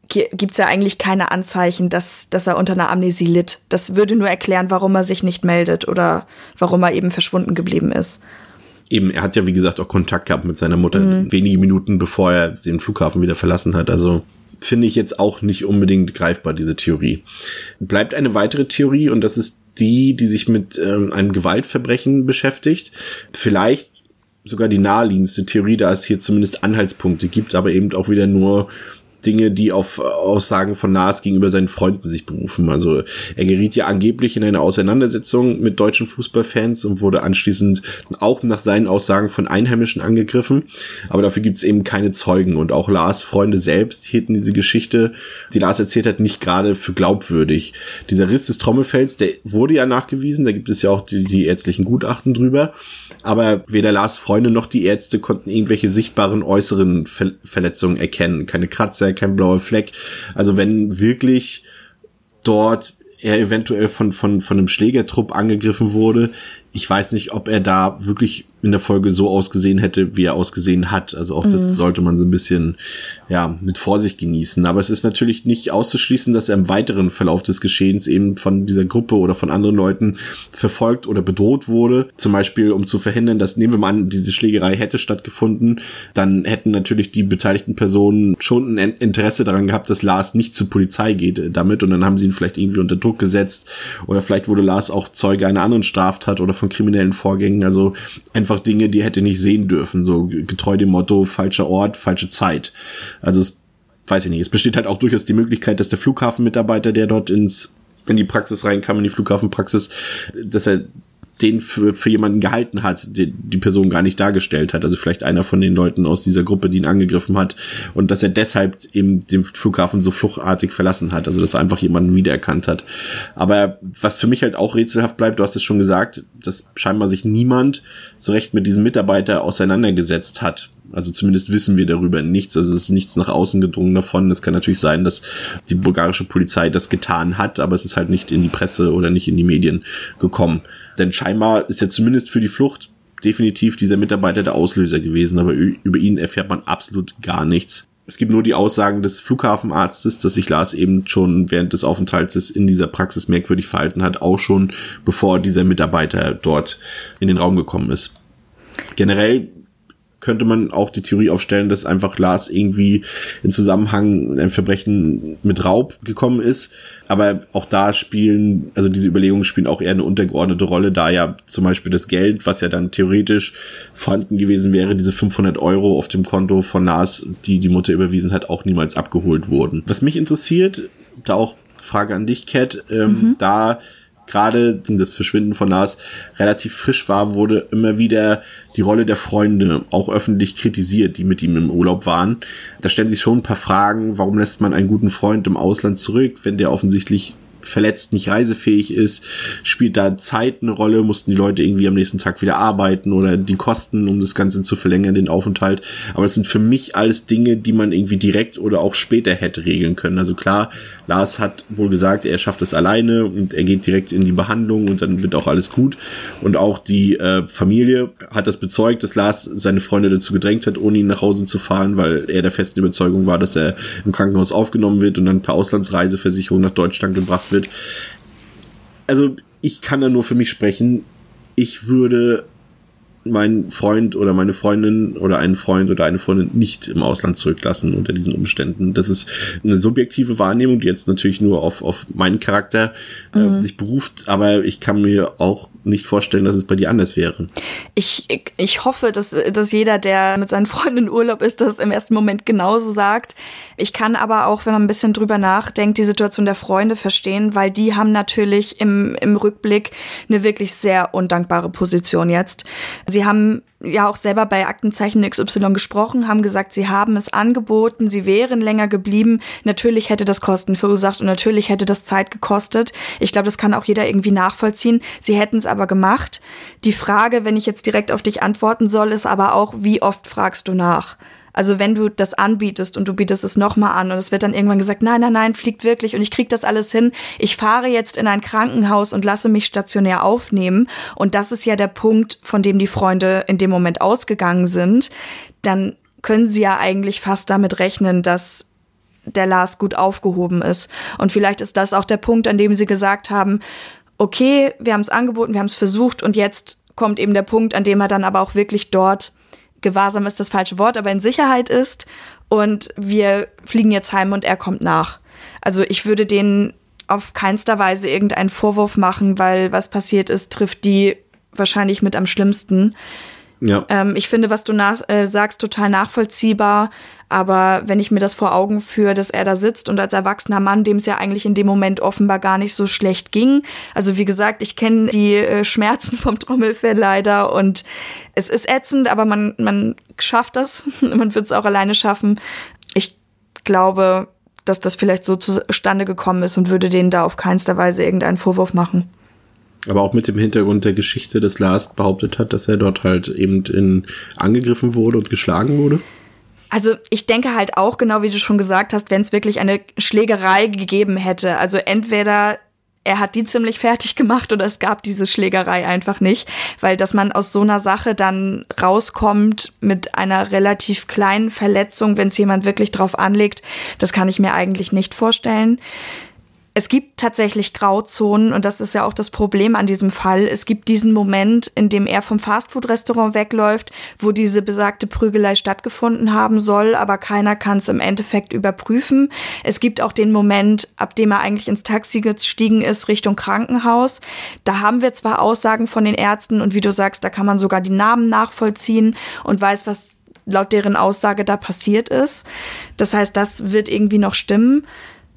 gibt's ja eigentlich keine Anzeichen, dass, dass er unter einer Amnesie litt. Das würde nur erklären, warum er sich nicht meldet oder warum er eben verschwunden geblieben ist. Eben, er hat ja wie gesagt auch Kontakt gehabt mit seiner Mutter mhm. wenige Minuten bevor er den Flughafen wieder verlassen hat. Also finde ich jetzt auch nicht unbedingt greifbar, diese Theorie. Bleibt eine weitere Theorie und das ist die, die sich mit ähm, einem Gewaltverbrechen beschäftigt. Vielleicht sogar die naheliegendste Theorie, da es hier zumindest Anhaltspunkte gibt, aber eben auch wieder nur Dinge, die auf Aussagen von Nas gegenüber seinen Freunden sich berufen. Also er geriet ja angeblich in eine Auseinandersetzung mit deutschen Fußballfans und wurde anschließend auch nach seinen Aussagen von Einheimischen angegriffen. Aber dafür gibt es eben keine Zeugen. Und auch Lars Freunde selbst hielten diese Geschichte, die Lars erzählt hat, nicht gerade für glaubwürdig. Dieser Riss des Trommelfells, der wurde ja nachgewiesen. Da gibt es ja auch die, die ärztlichen Gutachten drüber. Aber weder Lars Freunde noch die Ärzte konnten irgendwelche sichtbaren äußeren Ver Verletzungen erkennen. Keine Kratzer, kein blauer Fleck. Also wenn wirklich dort er eventuell von, von, von einem Schlägertrupp angegriffen wurde, ich weiß nicht, ob er da wirklich in der Folge so ausgesehen hätte, wie er ausgesehen hat. Also auch mhm. das sollte man so ein bisschen, ja, mit Vorsicht genießen. Aber es ist natürlich nicht auszuschließen, dass er im weiteren Verlauf des Geschehens eben von dieser Gruppe oder von anderen Leuten verfolgt oder bedroht wurde. Zum Beispiel, um zu verhindern, dass, nehmen wir mal an, diese Schlägerei hätte stattgefunden, dann hätten natürlich die beteiligten Personen schon ein Interesse daran gehabt, dass Lars nicht zur Polizei geht äh, damit und dann haben sie ihn vielleicht irgendwie unter Druck gesetzt oder vielleicht wurde Lars auch Zeuge einer anderen Straftat oder von kriminellen Vorgängen. Also einfach Dinge, die hätte nicht sehen dürfen, so getreu dem Motto falscher Ort, falsche Zeit. Also es weiß ich nicht. Es besteht halt auch durchaus die Möglichkeit, dass der Flughafenmitarbeiter, der dort ins in die Praxis reinkam, in die Flughafenpraxis, dass er den für, für jemanden gehalten hat, die, die Person gar nicht dargestellt hat. Also vielleicht einer von den Leuten aus dieser Gruppe, die ihn angegriffen hat und dass er deshalb eben den Flughafen so fluchtartig verlassen hat. Also dass er einfach jemanden wiedererkannt hat. Aber was für mich halt auch rätselhaft bleibt, du hast es schon gesagt, dass scheinbar sich niemand so recht mit diesem Mitarbeiter auseinandergesetzt hat. Also zumindest wissen wir darüber nichts. Also es ist nichts nach außen gedrungen davon. Es kann natürlich sein, dass die bulgarische Polizei das getan hat, aber es ist halt nicht in die Presse oder nicht in die Medien gekommen. Denn scheinbar ist ja zumindest für die Flucht definitiv dieser Mitarbeiter der Auslöser gewesen, aber über ihn erfährt man absolut gar nichts. Es gibt nur die Aussagen des Flughafenarztes, dass sich Lars eben schon während des Aufenthaltes in dieser Praxis merkwürdig verhalten hat, auch schon bevor dieser Mitarbeiter dort in den Raum gekommen ist. Generell könnte man auch die Theorie aufstellen, dass einfach Lars irgendwie in Zusammenhang mit einem Verbrechen mit Raub gekommen ist. Aber auch da spielen, also diese Überlegungen spielen auch eher eine untergeordnete Rolle, da ja zum Beispiel das Geld, was ja dann theoretisch vorhanden gewesen wäre, diese 500 Euro auf dem Konto von Lars, die die Mutter überwiesen hat, auch niemals abgeholt wurden. Was mich interessiert, da auch Frage an dich, Cat, ähm, mhm. da gerade das Verschwinden von Lars relativ frisch war, wurde immer wieder die Rolle der Freunde auch öffentlich kritisiert, die mit ihm im Urlaub waren. Da stellen sich schon ein paar Fragen, warum lässt man einen guten Freund im Ausland zurück, wenn der offensichtlich verletzt, nicht reisefähig ist, spielt da Zeit eine Rolle, mussten die Leute irgendwie am nächsten Tag wieder arbeiten oder die Kosten, um das Ganze zu verlängern, den Aufenthalt. Aber es sind für mich alles Dinge, die man irgendwie direkt oder auch später hätte regeln können. Also klar, Lars hat wohl gesagt, er schafft es alleine und er geht direkt in die Behandlung und dann wird auch alles gut. Und auch die äh, Familie hat das bezeugt, dass Lars seine Freunde dazu gedrängt hat, ohne ihn nach Hause zu fahren, weil er der festen Überzeugung war, dass er im Krankenhaus aufgenommen wird und dann per Auslandsreiseversicherung nach Deutschland gebracht wird. Also ich kann da nur für mich sprechen. Ich würde meinen Freund oder meine Freundin oder einen Freund oder eine Freundin nicht im Ausland zurücklassen unter diesen Umständen. Das ist eine subjektive Wahrnehmung, die jetzt natürlich nur auf, auf meinen Charakter äh, mhm. sich beruft, aber ich kann mir auch nicht vorstellen, dass es bei dir anders wäre. Ich, ich hoffe, dass, dass jeder, der mit seinen Freunden in Urlaub ist, das im ersten Moment genauso sagt. Ich kann aber auch, wenn man ein bisschen drüber nachdenkt, die Situation der Freunde verstehen, weil die haben natürlich im, im Rückblick eine wirklich sehr undankbare Position jetzt. Sie haben ja auch selber bei Aktenzeichen XY gesprochen, haben gesagt, sie haben es angeboten, sie wären länger geblieben. Natürlich hätte das Kosten verursacht und natürlich hätte das Zeit gekostet. Ich glaube, das kann auch jeder irgendwie nachvollziehen. Sie hätten es aber gemacht. Die Frage, wenn ich jetzt direkt auf dich antworten soll, ist aber auch, wie oft fragst du nach? Also wenn du das anbietest und du bietest es nochmal an und es wird dann irgendwann gesagt, nein, nein, nein, fliegt wirklich und ich krieg das alles hin. Ich fahre jetzt in ein Krankenhaus und lasse mich stationär aufnehmen. Und das ist ja der Punkt, von dem die Freunde in dem Moment ausgegangen sind. Dann können sie ja eigentlich fast damit rechnen, dass der Lars gut aufgehoben ist. Und vielleicht ist das auch der Punkt, an dem sie gesagt haben, okay, wir haben es angeboten, wir haben es versucht und jetzt kommt eben der Punkt, an dem er dann aber auch wirklich dort Gewahrsam ist das falsche Wort, aber in Sicherheit ist und wir fliegen jetzt heim und er kommt nach. Also ich würde denen auf keinster Weise irgendeinen Vorwurf machen, weil was passiert ist, trifft die wahrscheinlich mit am schlimmsten. Ja. Ähm, ich finde, was du nach, äh, sagst, total nachvollziehbar. Aber wenn ich mir das vor Augen führe, dass er da sitzt und als erwachsener Mann, dem es ja eigentlich in dem Moment offenbar gar nicht so schlecht ging. Also wie gesagt, ich kenne die äh, Schmerzen vom Trommelfell leider und es ist ätzend, aber man, man schafft das. man wird es auch alleine schaffen. Ich glaube, dass das vielleicht so zustande gekommen ist und würde denen da auf keinster Weise irgendeinen Vorwurf machen. Aber auch mit dem Hintergrund der Geschichte, dass Lars behauptet hat, dass er dort halt eben in, angegriffen wurde und geschlagen wurde? Also ich denke halt auch, genau wie du schon gesagt hast, wenn es wirklich eine Schlägerei gegeben hätte. Also entweder er hat die ziemlich fertig gemacht oder es gab diese Schlägerei einfach nicht, weil dass man aus so einer Sache dann rauskommt mit einer relativ kleinen Verletzung, wenn es jemand wirklich drauf anlegt, das kann ich mir eigentlich nicht vorstellen es gibt tatsächlich Grauzonen und das ist ja auch das Problem an diesem Fall. Es gibt diesen Moment, in dem er vom Fastfood-Restaurant wegläuft, wo diese besagte Prügelei stattgefunden haben soll, aber keiner kann es im Endeffekt überprüfen. Es gibt auch den Moment, ab dem er eigentlich ins Taxi gestiegen ist, Richtung Krankenhaus. Da haben wir zwar Aussagen von den Ärzten und wie du sagst, da kann man sogar die Namen nachvollziehen und weiß, was laut deren Aussage da passiert ist. Das heißt, das wird irgendwie noch stimmen.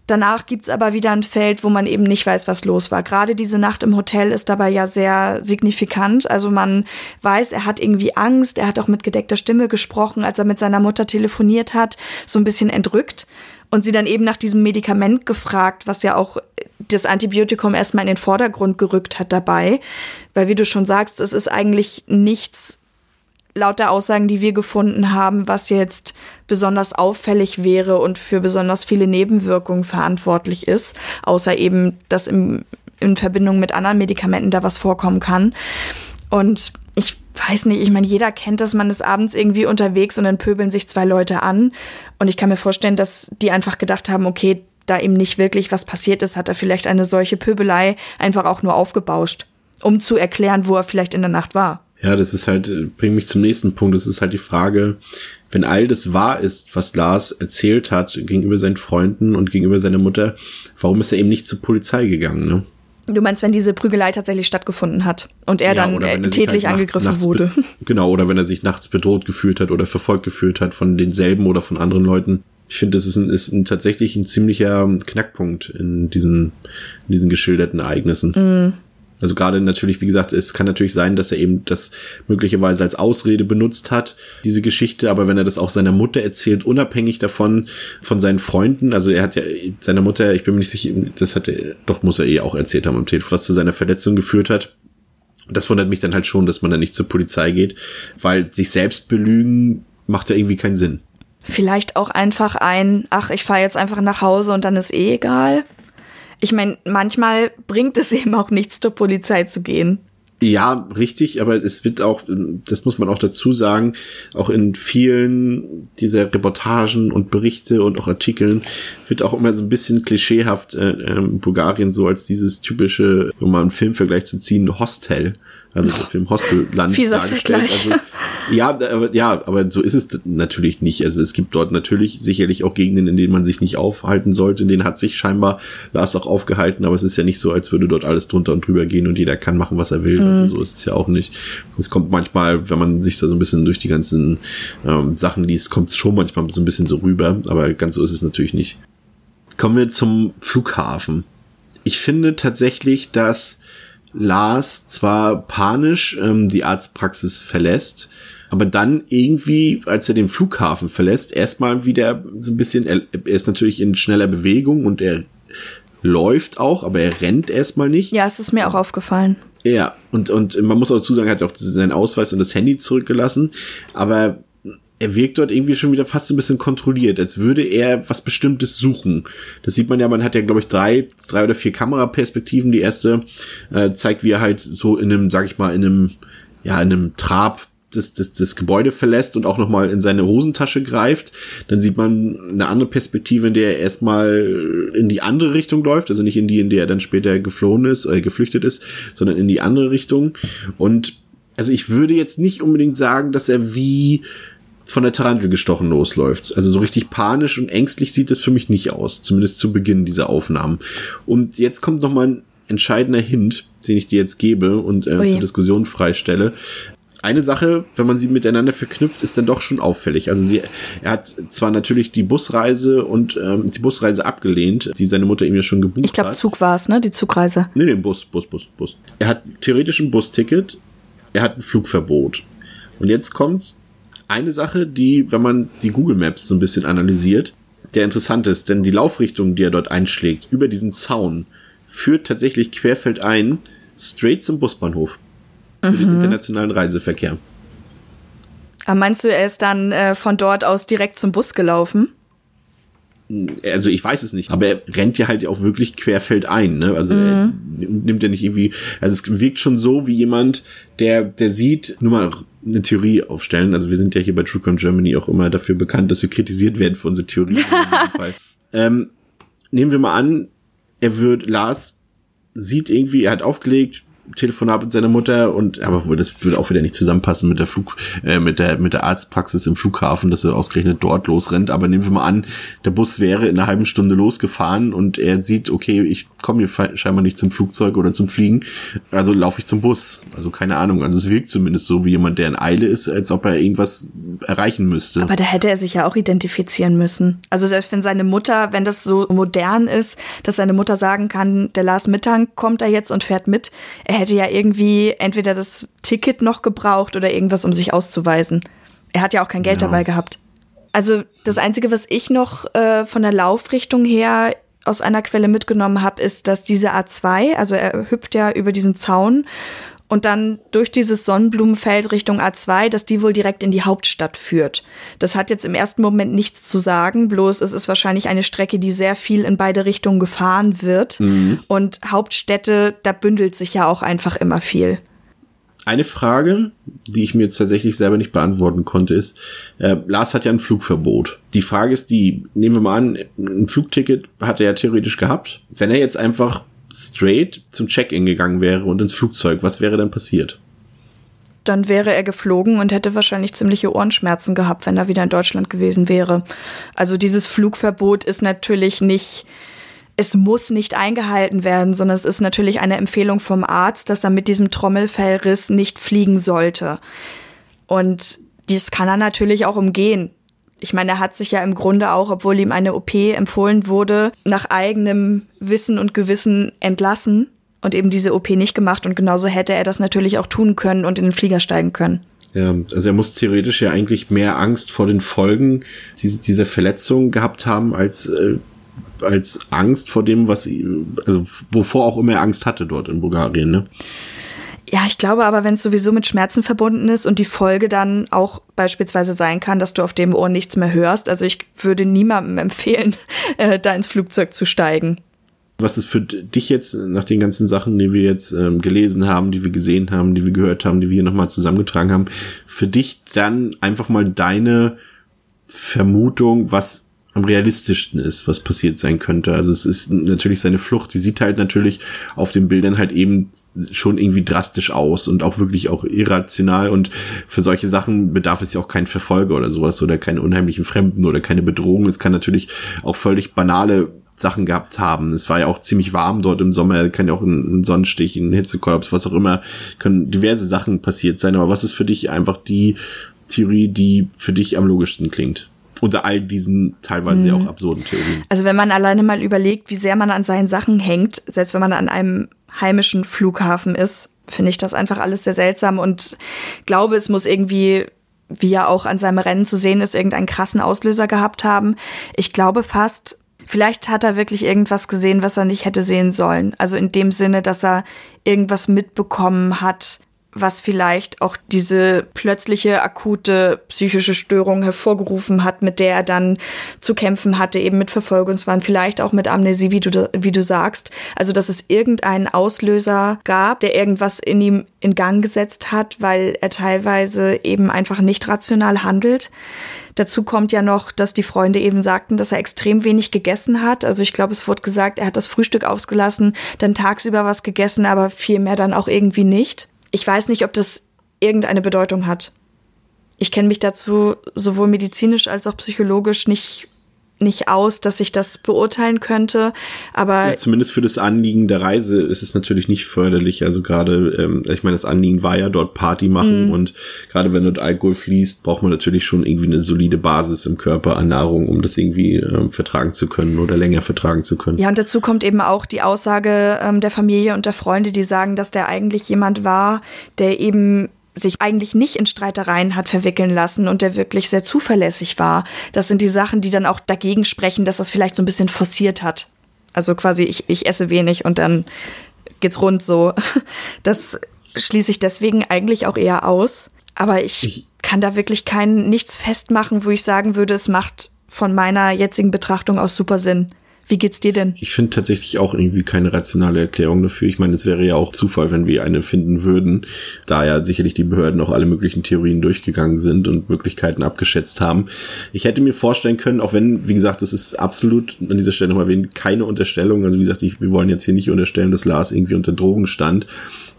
Danach gibt's aber wieder ein Feld, wo man eben nicht weiß, was los war. Gerade diese Nacht im Hotel ist dabei ja sehr signifikant. Also man weiß, er hat irgendwie Angst. Er hat auch mit gedeckter Stimme gesprochen, als er mit seiner Mutter telefoniert hat, so ein bisschen entrückt. Und sie dann eben nach diesem Medikament gefragt, was ja auch das Antibiotikum erstmal in den Vordergrund gerückt hat dabei. Weil wie du schon sagst, es ist eigentlich nichts laut der Aussagen, die wir gefunden haben, was jetzt besonders auffällig wäre und für besonders viele Nebenwirkungen verantwortlich ist, außer eben, dass im, in Verbindung mit anderen Medikamenten da was vorkommen kann. Und ich weiß nicht, ich meine, jeder kennt das, man ist abends irgendwie unterwegs und dann pöbeln sich zwei Leute an. Und ich kann mir vorstellen, dass die einfach gedacht haben, okay, da ihm nicht wirklich was passiert ist, hat er vielleicht eine solche Pöbelei einfach auch nur aufgebauscht, um zu erklären, wo er vielleicht in der Nacht war. Ja, das ist halt, bringt mich zum nächsten Punkt. Das ist halt die Frage, wenn all das wahr ist, was Lars erzählt hat gegenüber seinen Freunden und gegenüber seiner Mutter, warum ist er eben nicht zur Polizei gegangen, ne? Du meinst, wenn diese Prügelei tatsächlich stattgefunden hat und er ja, dann äh, er tätlich halt angegriffen nachts, nachts wurde. Genau, oder wenn er sich nachts bedroht gefühlt hat oder verfolgt gefühlt hat von denselben oder von anderen Leuten. Ich finde, das ist, ein, ist ein, tatsächlich ein ziemlicher Knackpunkt in diesen, in diesen geschilderten Ereignissen. Mm. Also gerade natürlich, wie gesagt, es kann natürlich sein, dass er eben das möglicherweise als Ausrede benutzt hat, diese Geschichte, aber wenn er das auch seiner Mutter erzählt, unabhängig davon, von seinen Freunden, also er hat ja seiner Mutter, ich bin mir nicht sicher, das hat er, doch muss er eh auch erzählt haben am Telefon, was zu seiner Verletzung geführt hat. Das wundert mich dann halt schon, dass man da nicht zur Polizei geht, weil sich selbst belügen macht ja irgendwie keinen Sinn. Vielleicht auch einfach ein, ach, ich fahre jetzt einfach nach Hause und dann ist eh egal ich meine, manchmal bringt es eben auch nichts, zur Polizei zu gehen. Ja, richtig, aber es wird auch, das muss man auch dazu sagen, auch in vielen dieser Reportagen und Berichte und auch Artikeln wird auch immer so ein bisschen klischeehaft äh, äh, Bulgarien so als dieses typische, um mal einen Filmvergleich zu ziehen, Hostel also der Film Hostelland Fieser dargestellt. Also, ja, aber, ja, aber so ist es natürlich nicht. Also es gibt dort natürlich sicherlich auch Gegenden, in denen man sich nicht aufhalten sollte. In denen hat sich scheinbar Lars auch aufgehalten, aber es ist ja nicht so, als würde dort alles drunter und drüber gehen und jeder kann machen, was er will. Also mhm. Also so ist es ja auch nicht. Es kommt manchmal, wenn man sich da so ein bisschen durch die ganzen ähm, Sachen liest, kommt es schon manchmal so ein bisschen so rüber, aber ganz so ist es natürlich nicht. Kommen wir zum Flughafen. Ich finde tatsächlich, dass Lars zwar panisch ähm, die Arztpraxis verlässt, aber dann irgendwie, als er den Flughafen verlässt, erstmal wieder so ein bisschen, er, er ist natürlich in schneller Bewegung und er läuft auch, aber er rennt erstmal nicht. Ja, es ist mir auch aufgefallen. Ja, und, und man muss auch dazu sagen, er hat auch seinen Ausweis und das Handy zurückgelassen, aber er wirkt dort irgendwie schon wieder fast ein bisschen kontrolliert, als würde er was Bestimmtes suchen. Das sieht man ja, man hat ja, glaube ich, drei, drei oder vier Kameraperspektiven. Die erste äh, zeigt, wie er halt so in einem, sag ich mal, in einem, ja, in einem Trab das, das, das Gebäude verlässt und auch nochmal in seine Hosentasche greift. Dann sieht man eine andere Perspektive, in der er erstmal in die andere Richtung läuft, also nicht in die, in der er dann später geflohen ist, äh, geflüchtet ist, sondern in die andere Richtung. Und also ich würde jetzt nicht unbedingt sagen, dass er wie von der Tarantel gestochen losläuft. Also so richtig panisch und ängstlich sieht es für mich nicht aus, zumindest zu Beginn dieser Aufnahmen. Und jetzt kommt noch mal ein entscheidender Hint, den ich dir jetzt gebe und äh, zur Diskussion freistelle. Eine Sache, wenn man sie miteinander verknüpft, ist dann doch schon auffällig. Also sie, er hat zwar natürlich die Busreise und ähm, die Busreise abgelehnt, die seine Mutter ihm ja schon gebucht ich glaub, hat. Ich glaube, Zug war es, ne? Die Zugreise. Nee, nee, Bus, Bus, Bus, Bus. Er hat theoretisch ein Busticket, er hat ein Flugverbot. Und jetzt kommt eine Sache, die, wenn man die Google Maps so ein bisschen analysiert, der interessant ist, denn die Laufrichtung, die er dort einschlägt, über diesen Zaun, führt tatsächlich querfeldein straight zum Busbahnhof. Für mhm. den internationalen Reiseverkehr. Aber meinst du, er ist dann äh, von dort aus direkt zum Bus gelaufen? Also ich weiß es nicht, aber er rennt ja halt auch wirklich querfeldein, ne? Also mhm. er nimmt ja nicht irgendwie, also es wirkt schon so wie jemand, der, der sieht, nur mal eine Theorie aufstellen. Also wir sind ja hier bei TrueCon Germany auch immer dafür bekannt, dass wir kritisiert werden für unsere Theorie. ähm, nehmen wir mal an, er wird, Lars sieht irgendwie, er hat aufgelegt, Telefonat mit seiner Mutter und aber wohl das würde auch wieder nicht zusammenpassen mit der Flug äh, mit der mit der Arztpraxis im Flughafen, dass er ausgerechnet dort losrennt. Aber nehmen wir mal an, der Bus wäre in einer halben Stunde losgefahren und er sieht, okay, ich komme hier scheinbar nicht zum Flugzeug oder zum Fliegen, also laufe ich zum Bus. Also keine Ahnung. Also es wirkt zumindest so wie jemand, der in Eile ist, als ob er irgendwas erreichen müsste. Aber da hätte er sich ja auch identifizieren müssen. Also selbst wenn seine Mutter, wenn das so modern ist, dass seine Mutter sagen kann, der Lars Mittag kommt da jetzt und fährt mit. Er hätte ja irgendwie entweder das Ticket noch gebraucht oder irgendwas, um sich auszuweisen. Er hat ja auch kein Geld ja. dabei gehabt. Also das Einzige, was ich noch äh, von der Laufrichtung her aus einer Quelle mitgenommen habe, ist, dass diese A2, also er hüpft ja über diesen Zaun und dann durch dieses Sonnenblumenfeld Richtung A2, dass die wohl direkt in die Hauptstadt führt. Das hat jetzt im ersten Moment nichts zu sagen, bloß es ist wahrscheinlich eine Strecke, die sehr viel in beide Richtungen gefahren wird. Mhm. Und Hauptstädte, da bündelt sich ja auch einfach immer viel. Eine Frage, die ich mir jetzt tatsächlich selber nicht beantworten konnte, ist, äh, Lars hat ja ein Flugverbot. Die Frage ist die, nehmen wir mal an, ein Flugticket hat er ja theoretisch gehabt. Wenn er jetzt einfach straight zum Check-in gegangen wäre und ins Flugzeug, was wäre dann passiert? dann wäre er geflogen und hätte wahrscheinlich ziemliche Ohrenschmerzen gehabt, wenn er wieder in Deutschland gewesen wäre. Also dieses Flugverbot ist natürlich nicht, es muss nicht eingehalten werden, sondern es ist natürlich eine Empfehlung vom Arzt, dass er mit diesem Trommelfellriss nicht fliegen sollte. Und dies kann er natürlich auch umgehen. Ich meine, er hat sich ja im Grunde auch, obwohl ihm eine OP empfohlen wurde, nach eigenem Wissen und Gewissen entlassen und eben diese OP nicht gemacht. Und genauso hätte er das natürlich auch tun können und in den Flieger steigen können. Ja, also er muss theoretisch ja eigentlich mehr Angst vor den Folgen dieser Verletzung gehabt haben, als, äh, als Angst vor dem, was, also wovor auch immer er Angst hatte dort in Bulgarien, ne? Ja, ich glaube aber, wenn es sowieso mit Schmerzen verbunden ist und die Folge dann auch beispielsweise sein kann, dass du auf dem Ohr nichts mehr hörst. Also ich würde niemandem empfehlen, äh, da ins Flugzeug zu steigen. Was ist für dich jetzt nach den ganzen Sachen, die wir jetzt ähm, gelesen haben, die wir gesehen haben, die wir gehört haben, die wir hier nochmal zusammengetragen haben, für dich dann einfach mal deine Vermutung, was am realistischsten ist, was passiert sein könnte. Also es ist natürlich seine Flucht, die sieht halt natürlich auf den Bildern halt eben schon irgendwie drastisch aus und auch wirklich auch irrational und für solche Sachen bedarf es ja auch kein Verfolger oder sowas oder keine unheimlichen Fremden oder keine Bedrohung. Es kann natürlich auch völlig banale Sachen gehabt haben. Es war ja auch ziemlich warm dort im Sommer, kann ja auch ein, Sonnenstich, ein Hitzekollaps, was auch immer, können diverse Sachen passiert sein. Aber was ist für dich einfach die Theorie, die für dich am logischsten klingt? Unter all diesen teilweise mhm. auch absurden Theorien. Also wenn man alleine mal überlegt, wie sehr man an seinen Sachen hängt, selbst wenn man an einem heimischen Flughafen ist, finde ich das einfach alles sehr seltsam und glaube, es muss irgendwie wie er auch an seinem Rennen zu sehen ist, irgendeinen krassen Auslöser gehabt haben. Ich glaube fast, vielleicht hat er wirklich irgendwas gesehen, was er nicht hätte sehen sollen. Also in dem Sinne, dass er irgendwas mitbekommen hat, was vielleicht auch diese plötzliche akute psychische Störung hervorgerufen hat, mit der er dann zu kämpfen hatte, eben mit Verfolgungswahn, vielleicht auch mit Amnesie, wie du, wie du sagst. Also, dass es irgendeinen Auslöser gab, der irgendwas in ihm in Gang gesetzt hat, weil er teilweise eben einfach nicht rational handelt. Dazu kommt ja noch, dass die Freunde eben sagten, dass er extrem wenig gegessen hat. Also ich glaube, es wurde gesagt, er hat das Frühstück ausgelassen, dann tagsüber was gegessen, aber viel mehr dann auch irgendwie nicht ich weiß nicht, ob das irgendeine Bedeutung hat. Ich kenne mich dazu sowohl medizinisch als auch psychologisch nicht nicht aus, dass ich das beurteilen könnte, aber ja, zumindest für das Anliegen der Reise ist es natürlich nicht förderlich. Also gerade, ähm, ich meine, das Anliegen war ja dort Party machen mm. und gerade wenn dort Alkohol fließt, braucht man natürlich schon irgendwie eine solide Basis im Körper an Nahrung, um das irgendwie ähm, vertragen zu können oder länger vertragen zu können. Ja, und dazu kommt eben auch die Aussage ähm, der Familie und der Freunde, die sagen, dass der eigentlich jemand war, der eben sich eigentlich nicht in Streitereien hat verwickeln lassen und der wirklich sehr zuverlässig war. Das sind die Sachen, die dann auch dagegen sprechen, dass das vielleicht so ein bisschen forciert hat. Also quasi, ich, ich esse wenig und dann geht's rund so. Das schließe ich deswegen eigentlich auch eher aus. Aber ich, ich kann da wirklich kein nichts festmachen, wo ich sagen würde, es macht von meiner jetzigen Betrachtung aus super Sinn. Wie geht's dir denn? Ich finde tatsächlich auch irgendwie keine rationale Erklärung dafür. Ich meine, es wäre ja auch Zufall, wenn wir eine finden würden, da ja sicherlich die Behörden auch alle möglichen Theorien durchgegangen sind und Möglichkeiten abgeschätzt haben. Ich hätte mir vorstellen können, auch wenn, wie gesagt, das ist absolut an dieser Stelle nochmal erwähnt, keine Unterstellung. Also wie gesagt, ich, wir wollen jetzt hier nicht unterstellen, dass Lars irgendwie unter Drogen stand.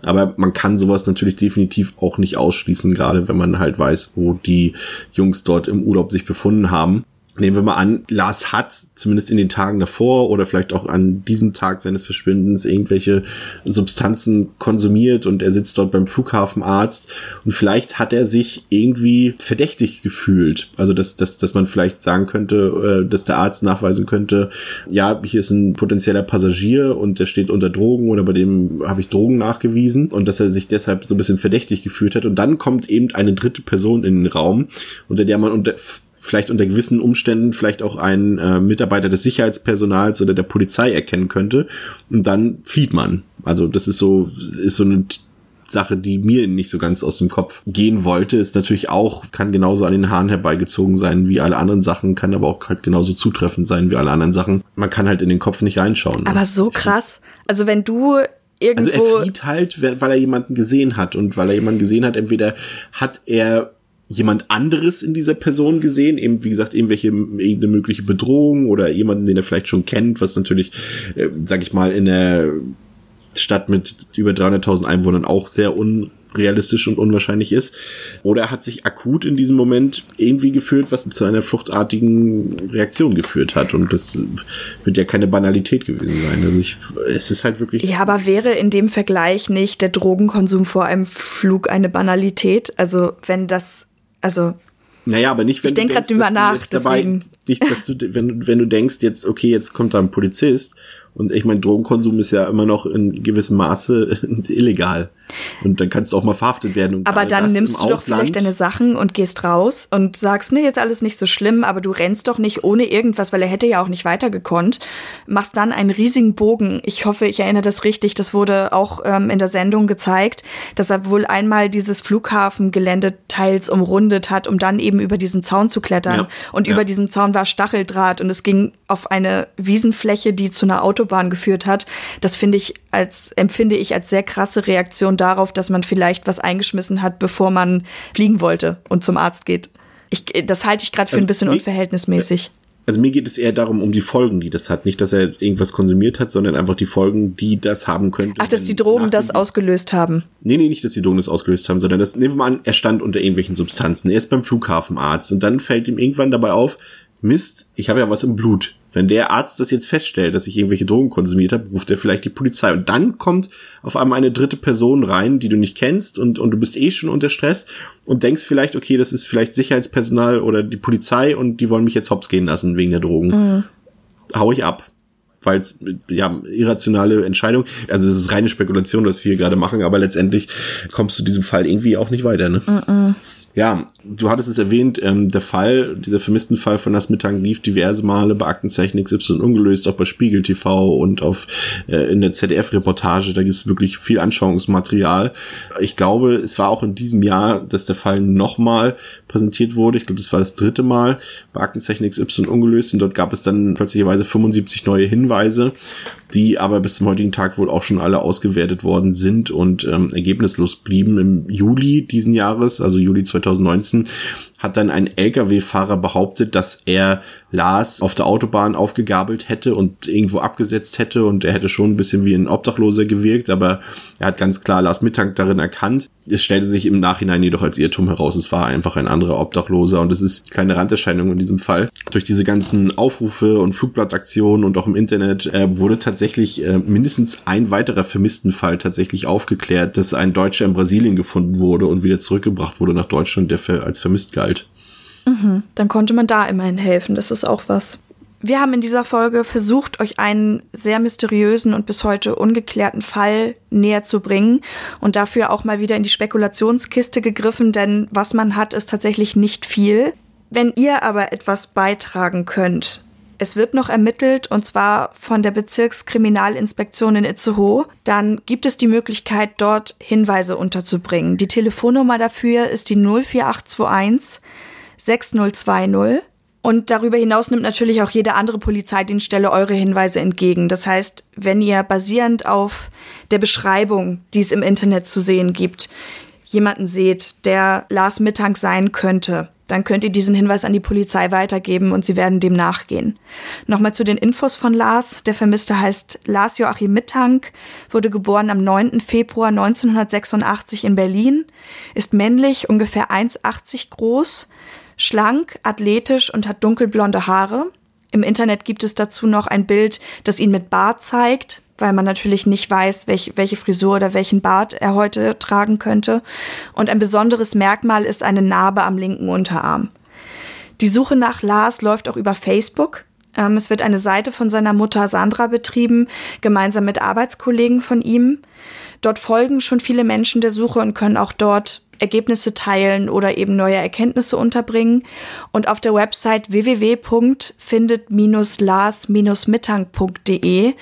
Aber man kann sowas natürlich definitiv auch nicht ausschließen, gerade wenn man halt weiß, wo die Jungs dort im Urlaub sich befunden haben. Nehmen wir mal an, Lars hat zumindest in den Tagen davor oder vielleicht auch an diesem Tag seines Verschwindens irgendwelche Substanzen konsumiert und er sitzt dort beim Flughafenarzt und vielleicht hat er sich irgendwie verdächtig gefühlt. Also dass, dass, dass man vielleicht sagen könnte, äh, dass der Arzt nachweisen könnte, ja, hier ist ein potenzieller Passagier und der steht unter Drogen oder bei dem habe ich Drogen nachgewiesen und dass er sich deshalb so ein bisschen verdächtig gefühlt hat und dann kommt eben eine dritte Person in den Raum, unter der man unter vielleicht unter gewissen Umständen vielleicht auch einen äh, Mitarbeiter des Sicherheitspersonals oder der Polizei erkennen könnte und dann flieht man. Also das ist so ist so eine Sache, die mir nicht so ganz aus dem Kopf gehen wollte, ist natürlich auch, kann genauso an den Haaren herbeigezogen sein wie alle anderen Sachen, kann aber auch halt genauso zutreffend sein wie alle anderen Sachen. Man kann halt in den Kopf nicht reinschauen. Aber so krass. Also wenn du irgendwo. Also er flieht halt, weil er jemanden gesehen hat und weil er jemanden gesehen hat, entweder hat er jemand anderes in dieser Person gesehen, eben wie gesagt, irgendwelche irgendeine mögliche Bedrohung oder jemanden, den er vielleicht schon kennt, was natürlich, äh, sag ich mal, in der Stadt mit über 300.000 Einwohnern auch sehr un realistisch und unwahrscheinlich ist. Oder er hat sich akut in diesem Moment irgendwie gefühlt, was zu einer fluchtartigen Reaktion geführt hat. Und das wird ja keine Banalität gewesen sein. Also ich, es ist halt wirklich. Ja, aber wäre in dem Vergleich nicht der Drogenkonsum vor einem Flug eine Banalität? Also wenn das, also naja, aber nicht, wenn ich denke gerade drüber nach. Dabei, nicht, dass du, wenn, wenn du denkst, jetzt, okay, jetzt kommt da ein Polizist und ich meine, Drogenkonsum ist ja immer noch in gewissem Maße illegal. Und dann kannst du auch mal verhaftet werden. Und aber dann nimmst du doch vielleicht deine Sachen und gehst raus und sagst, nee, ist alles nicht so schlimm, aber du rennst doch nicht ohne irgendwas, weil er hätte ja auch nicht weitergekonnt. Machst dann einen riesigen Bogen. Ich hoffe, ich erinnere das richtig. Das wurde auch ähm, in der Sendung gezeigt, dass er wohl einmal dieses Flughafengelände teils umrundet hat, um dann eben über diesen Zaun zu klettern. Ja, und ja. über diesen Zaun war Stacheldraht und es ging auf eine Wiesenfläche, die zu einer Autobahn geführt hat. Das finde ich als, empfinde ich als sehr krasse Reaktion darauf, dass man vielleicht was eingeschmissen hat, bevor man fliegen wollte und zum Arzt geht. Ich, das halte ich gerade für also ein bisschen mir, unverhältnismäßig. Also mir geht es eher darum, um die Folgen, die das hat. Nicht, dass er irgendwas konsumiert hat, sondern einfach die Folgen, die das haben könnte. Ach, dass die Drogen das ausgelöst haben. Nee, nee, nicht, dass die Drogen das ausgelöst haben, sondern das, nehmen wir mal an, er stand unter irgendwelchen Substanzen. Er ist beim Flughafenarzt und dann fällt ihm irgendwann dabei auf, Mist, ich habe ja was im Blut. Wenn der Arzt das jetzt feststellt, dass ich irgendwelche Drogen konsumiert habe, ruft er vielleicht die Polizei. Und dann kommt auf einmal eine dritte Person rein, die du nicht kennst und, und du bist eh schon unter Stress und denkst vielleicht, okay, das ist vielleicht Sicherheitspersonal oder die Polizei und die wollen mich jetzt hops gehen lassen wegen der Drogen. Mhm. Hau ich ab weil es ja irrationale Entscheidung. Also es ist reine Spekulation, was wir hier gerade machen, aber letztendlich kommst du diesem Fall irgendwie auch nicht weiter. Ne? Mhm. Ja, du hattest es erwähnt, ähm, der Fall, dieser vermissten Fall von das Mittag lief diverse Male bei Aktenzeichen XY ungelöst, auch bei Spiegel TV und auf äh, in der ZDF-Reportage, da gibt es wirklich viel Anschauungsmaterial. Ich glaube, es war auch in diesem Jahr, dass der Fall nochmal präsentiert wurde. Ich glaube, das war das dritte Mal bei Aktenzeichen XY ungelöst und dort gab es dann plötzlicherweise 75 neue Hinweise die aber bis zum heutigen Tag wohl auch schon alle ausgewertet worden sind und ähm, ergebnislos blieben. Im Juli diesen Jahres, also Juli 2019, hat dann ein Lkw-Fahrer behauptet, dass er Lars auf der Autobahn aufgegabelt hätte und irgendwo abgesetzt hätte und er hätte schon ein bisschen wie ein Obdachloser gewirkt, aber er hat ganz klar Lars Mittag darin erkannt. Es stellte sich im Nachhinein jedoch als Irrtum heraus, es war einfach ein anderer Obdachloser und es ist keine Randerscheinung in diesem Fall. Durch diese ganzen Aufrufe und Flugblattaktionen und auch im Internet äh, wurde tatsächlich äh, mindestens ein weiterer vermissten Fall tatsächlich aufgeklärt, dass ein Deutscher in Brasilien gefunden wurde und wieder zurückgebracht wurde nach Deutschland, der für, als vermisst galt. Mhm. Dann konnte man da immerhin helfen. Das ist auch was. Wir haben in dieser Folge versucht, euch einen sehr mysteriösen und bis heute ungeklärten Fall näher zu bringen und dafür auch mal wieder in die Spekulationskiste gegriffen, denn was man hat, ist tatsächlich nicht viel. Wenn ihr aber etwas beitragen könnt, es wird noch ermittelt und zwar von der Bezirkskriminalinspektion in Itzehoe, dann gibt es die Möglichkeit, dort Hinweise unterzubringen. Die Telefonnummer dafür ist die 04821 6020. Und darüber hinaus nimmt natürlich auch jede andere Polizeidienststelle eure Hinweise entgegen. Das heißt, wenn ihr basierend auf der Beschreibung, die es im Internet zu sehen gibt, jemanden seht, der Lars Mittank sein könnte, dann könnt ihr diesen Hinweis an die Polizei weitergeben und sie werden dem nachgehen. Nochmal zu den Infos von Lars. Der Vermisste heißt Lars Joachim Mittank, wurde geboren am 9. Februar 1986 in Berlin, ist männlich, ungefähr 1,80 groß, schlank, athletisch und hat dunkelblonde Haare. Im Internet gibt es dazu noch ein Bild, das ihn mit Bart zeigt, weil man natürlich nicht weiß, welch, welche Frisur oder welchen Bart er heute tragen könnte. Und ein besonderes Merkmal ist eine Narbe am linken Unterarm. Die Suche nach Lars läuft auch über Facebook. Ähm, es wird eine Seite von seiner Mutter Sandra betrieben, gemeinsam mit Arbeitskollegen von ihm. Dort folgen schon viele Menschen der Suche und können auch dort Ergebnisse teilen oder eben neue Erkenntnisse unterbringen. Und auf der Website www.findet-lars-mittang.de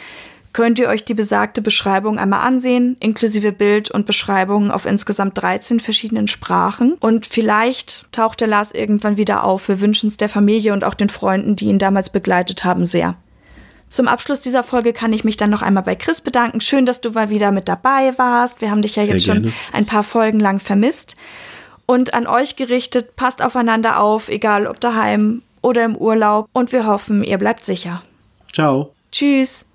könnt ihr euch die besagte Beschreibung einmal ansehen, inklusive Bild und Beschreibung auf insgesamt 13 verschiedenen Sprachen. Und vielleicht taucht der Lars irgendwann wieder auf. Wir wünschen es der Familie und auch den Freunden, die ihn damals begleitet haben, sehr. Zum Abschluss dieser Folge kann ich mich dann noch einmal bei Chris bedanken. Schön, dass du mal wieder mit dabei warst. Wir haben dich ja Sehr jetzt gerne. schon ein paar Folgen lang vermisst. Und an euch gerichtet, passt aufeinander auf, egal ob daheim oder im Urlaub. Und wir hoffen, ihr bleibt sicher. Ciao. Tschüss.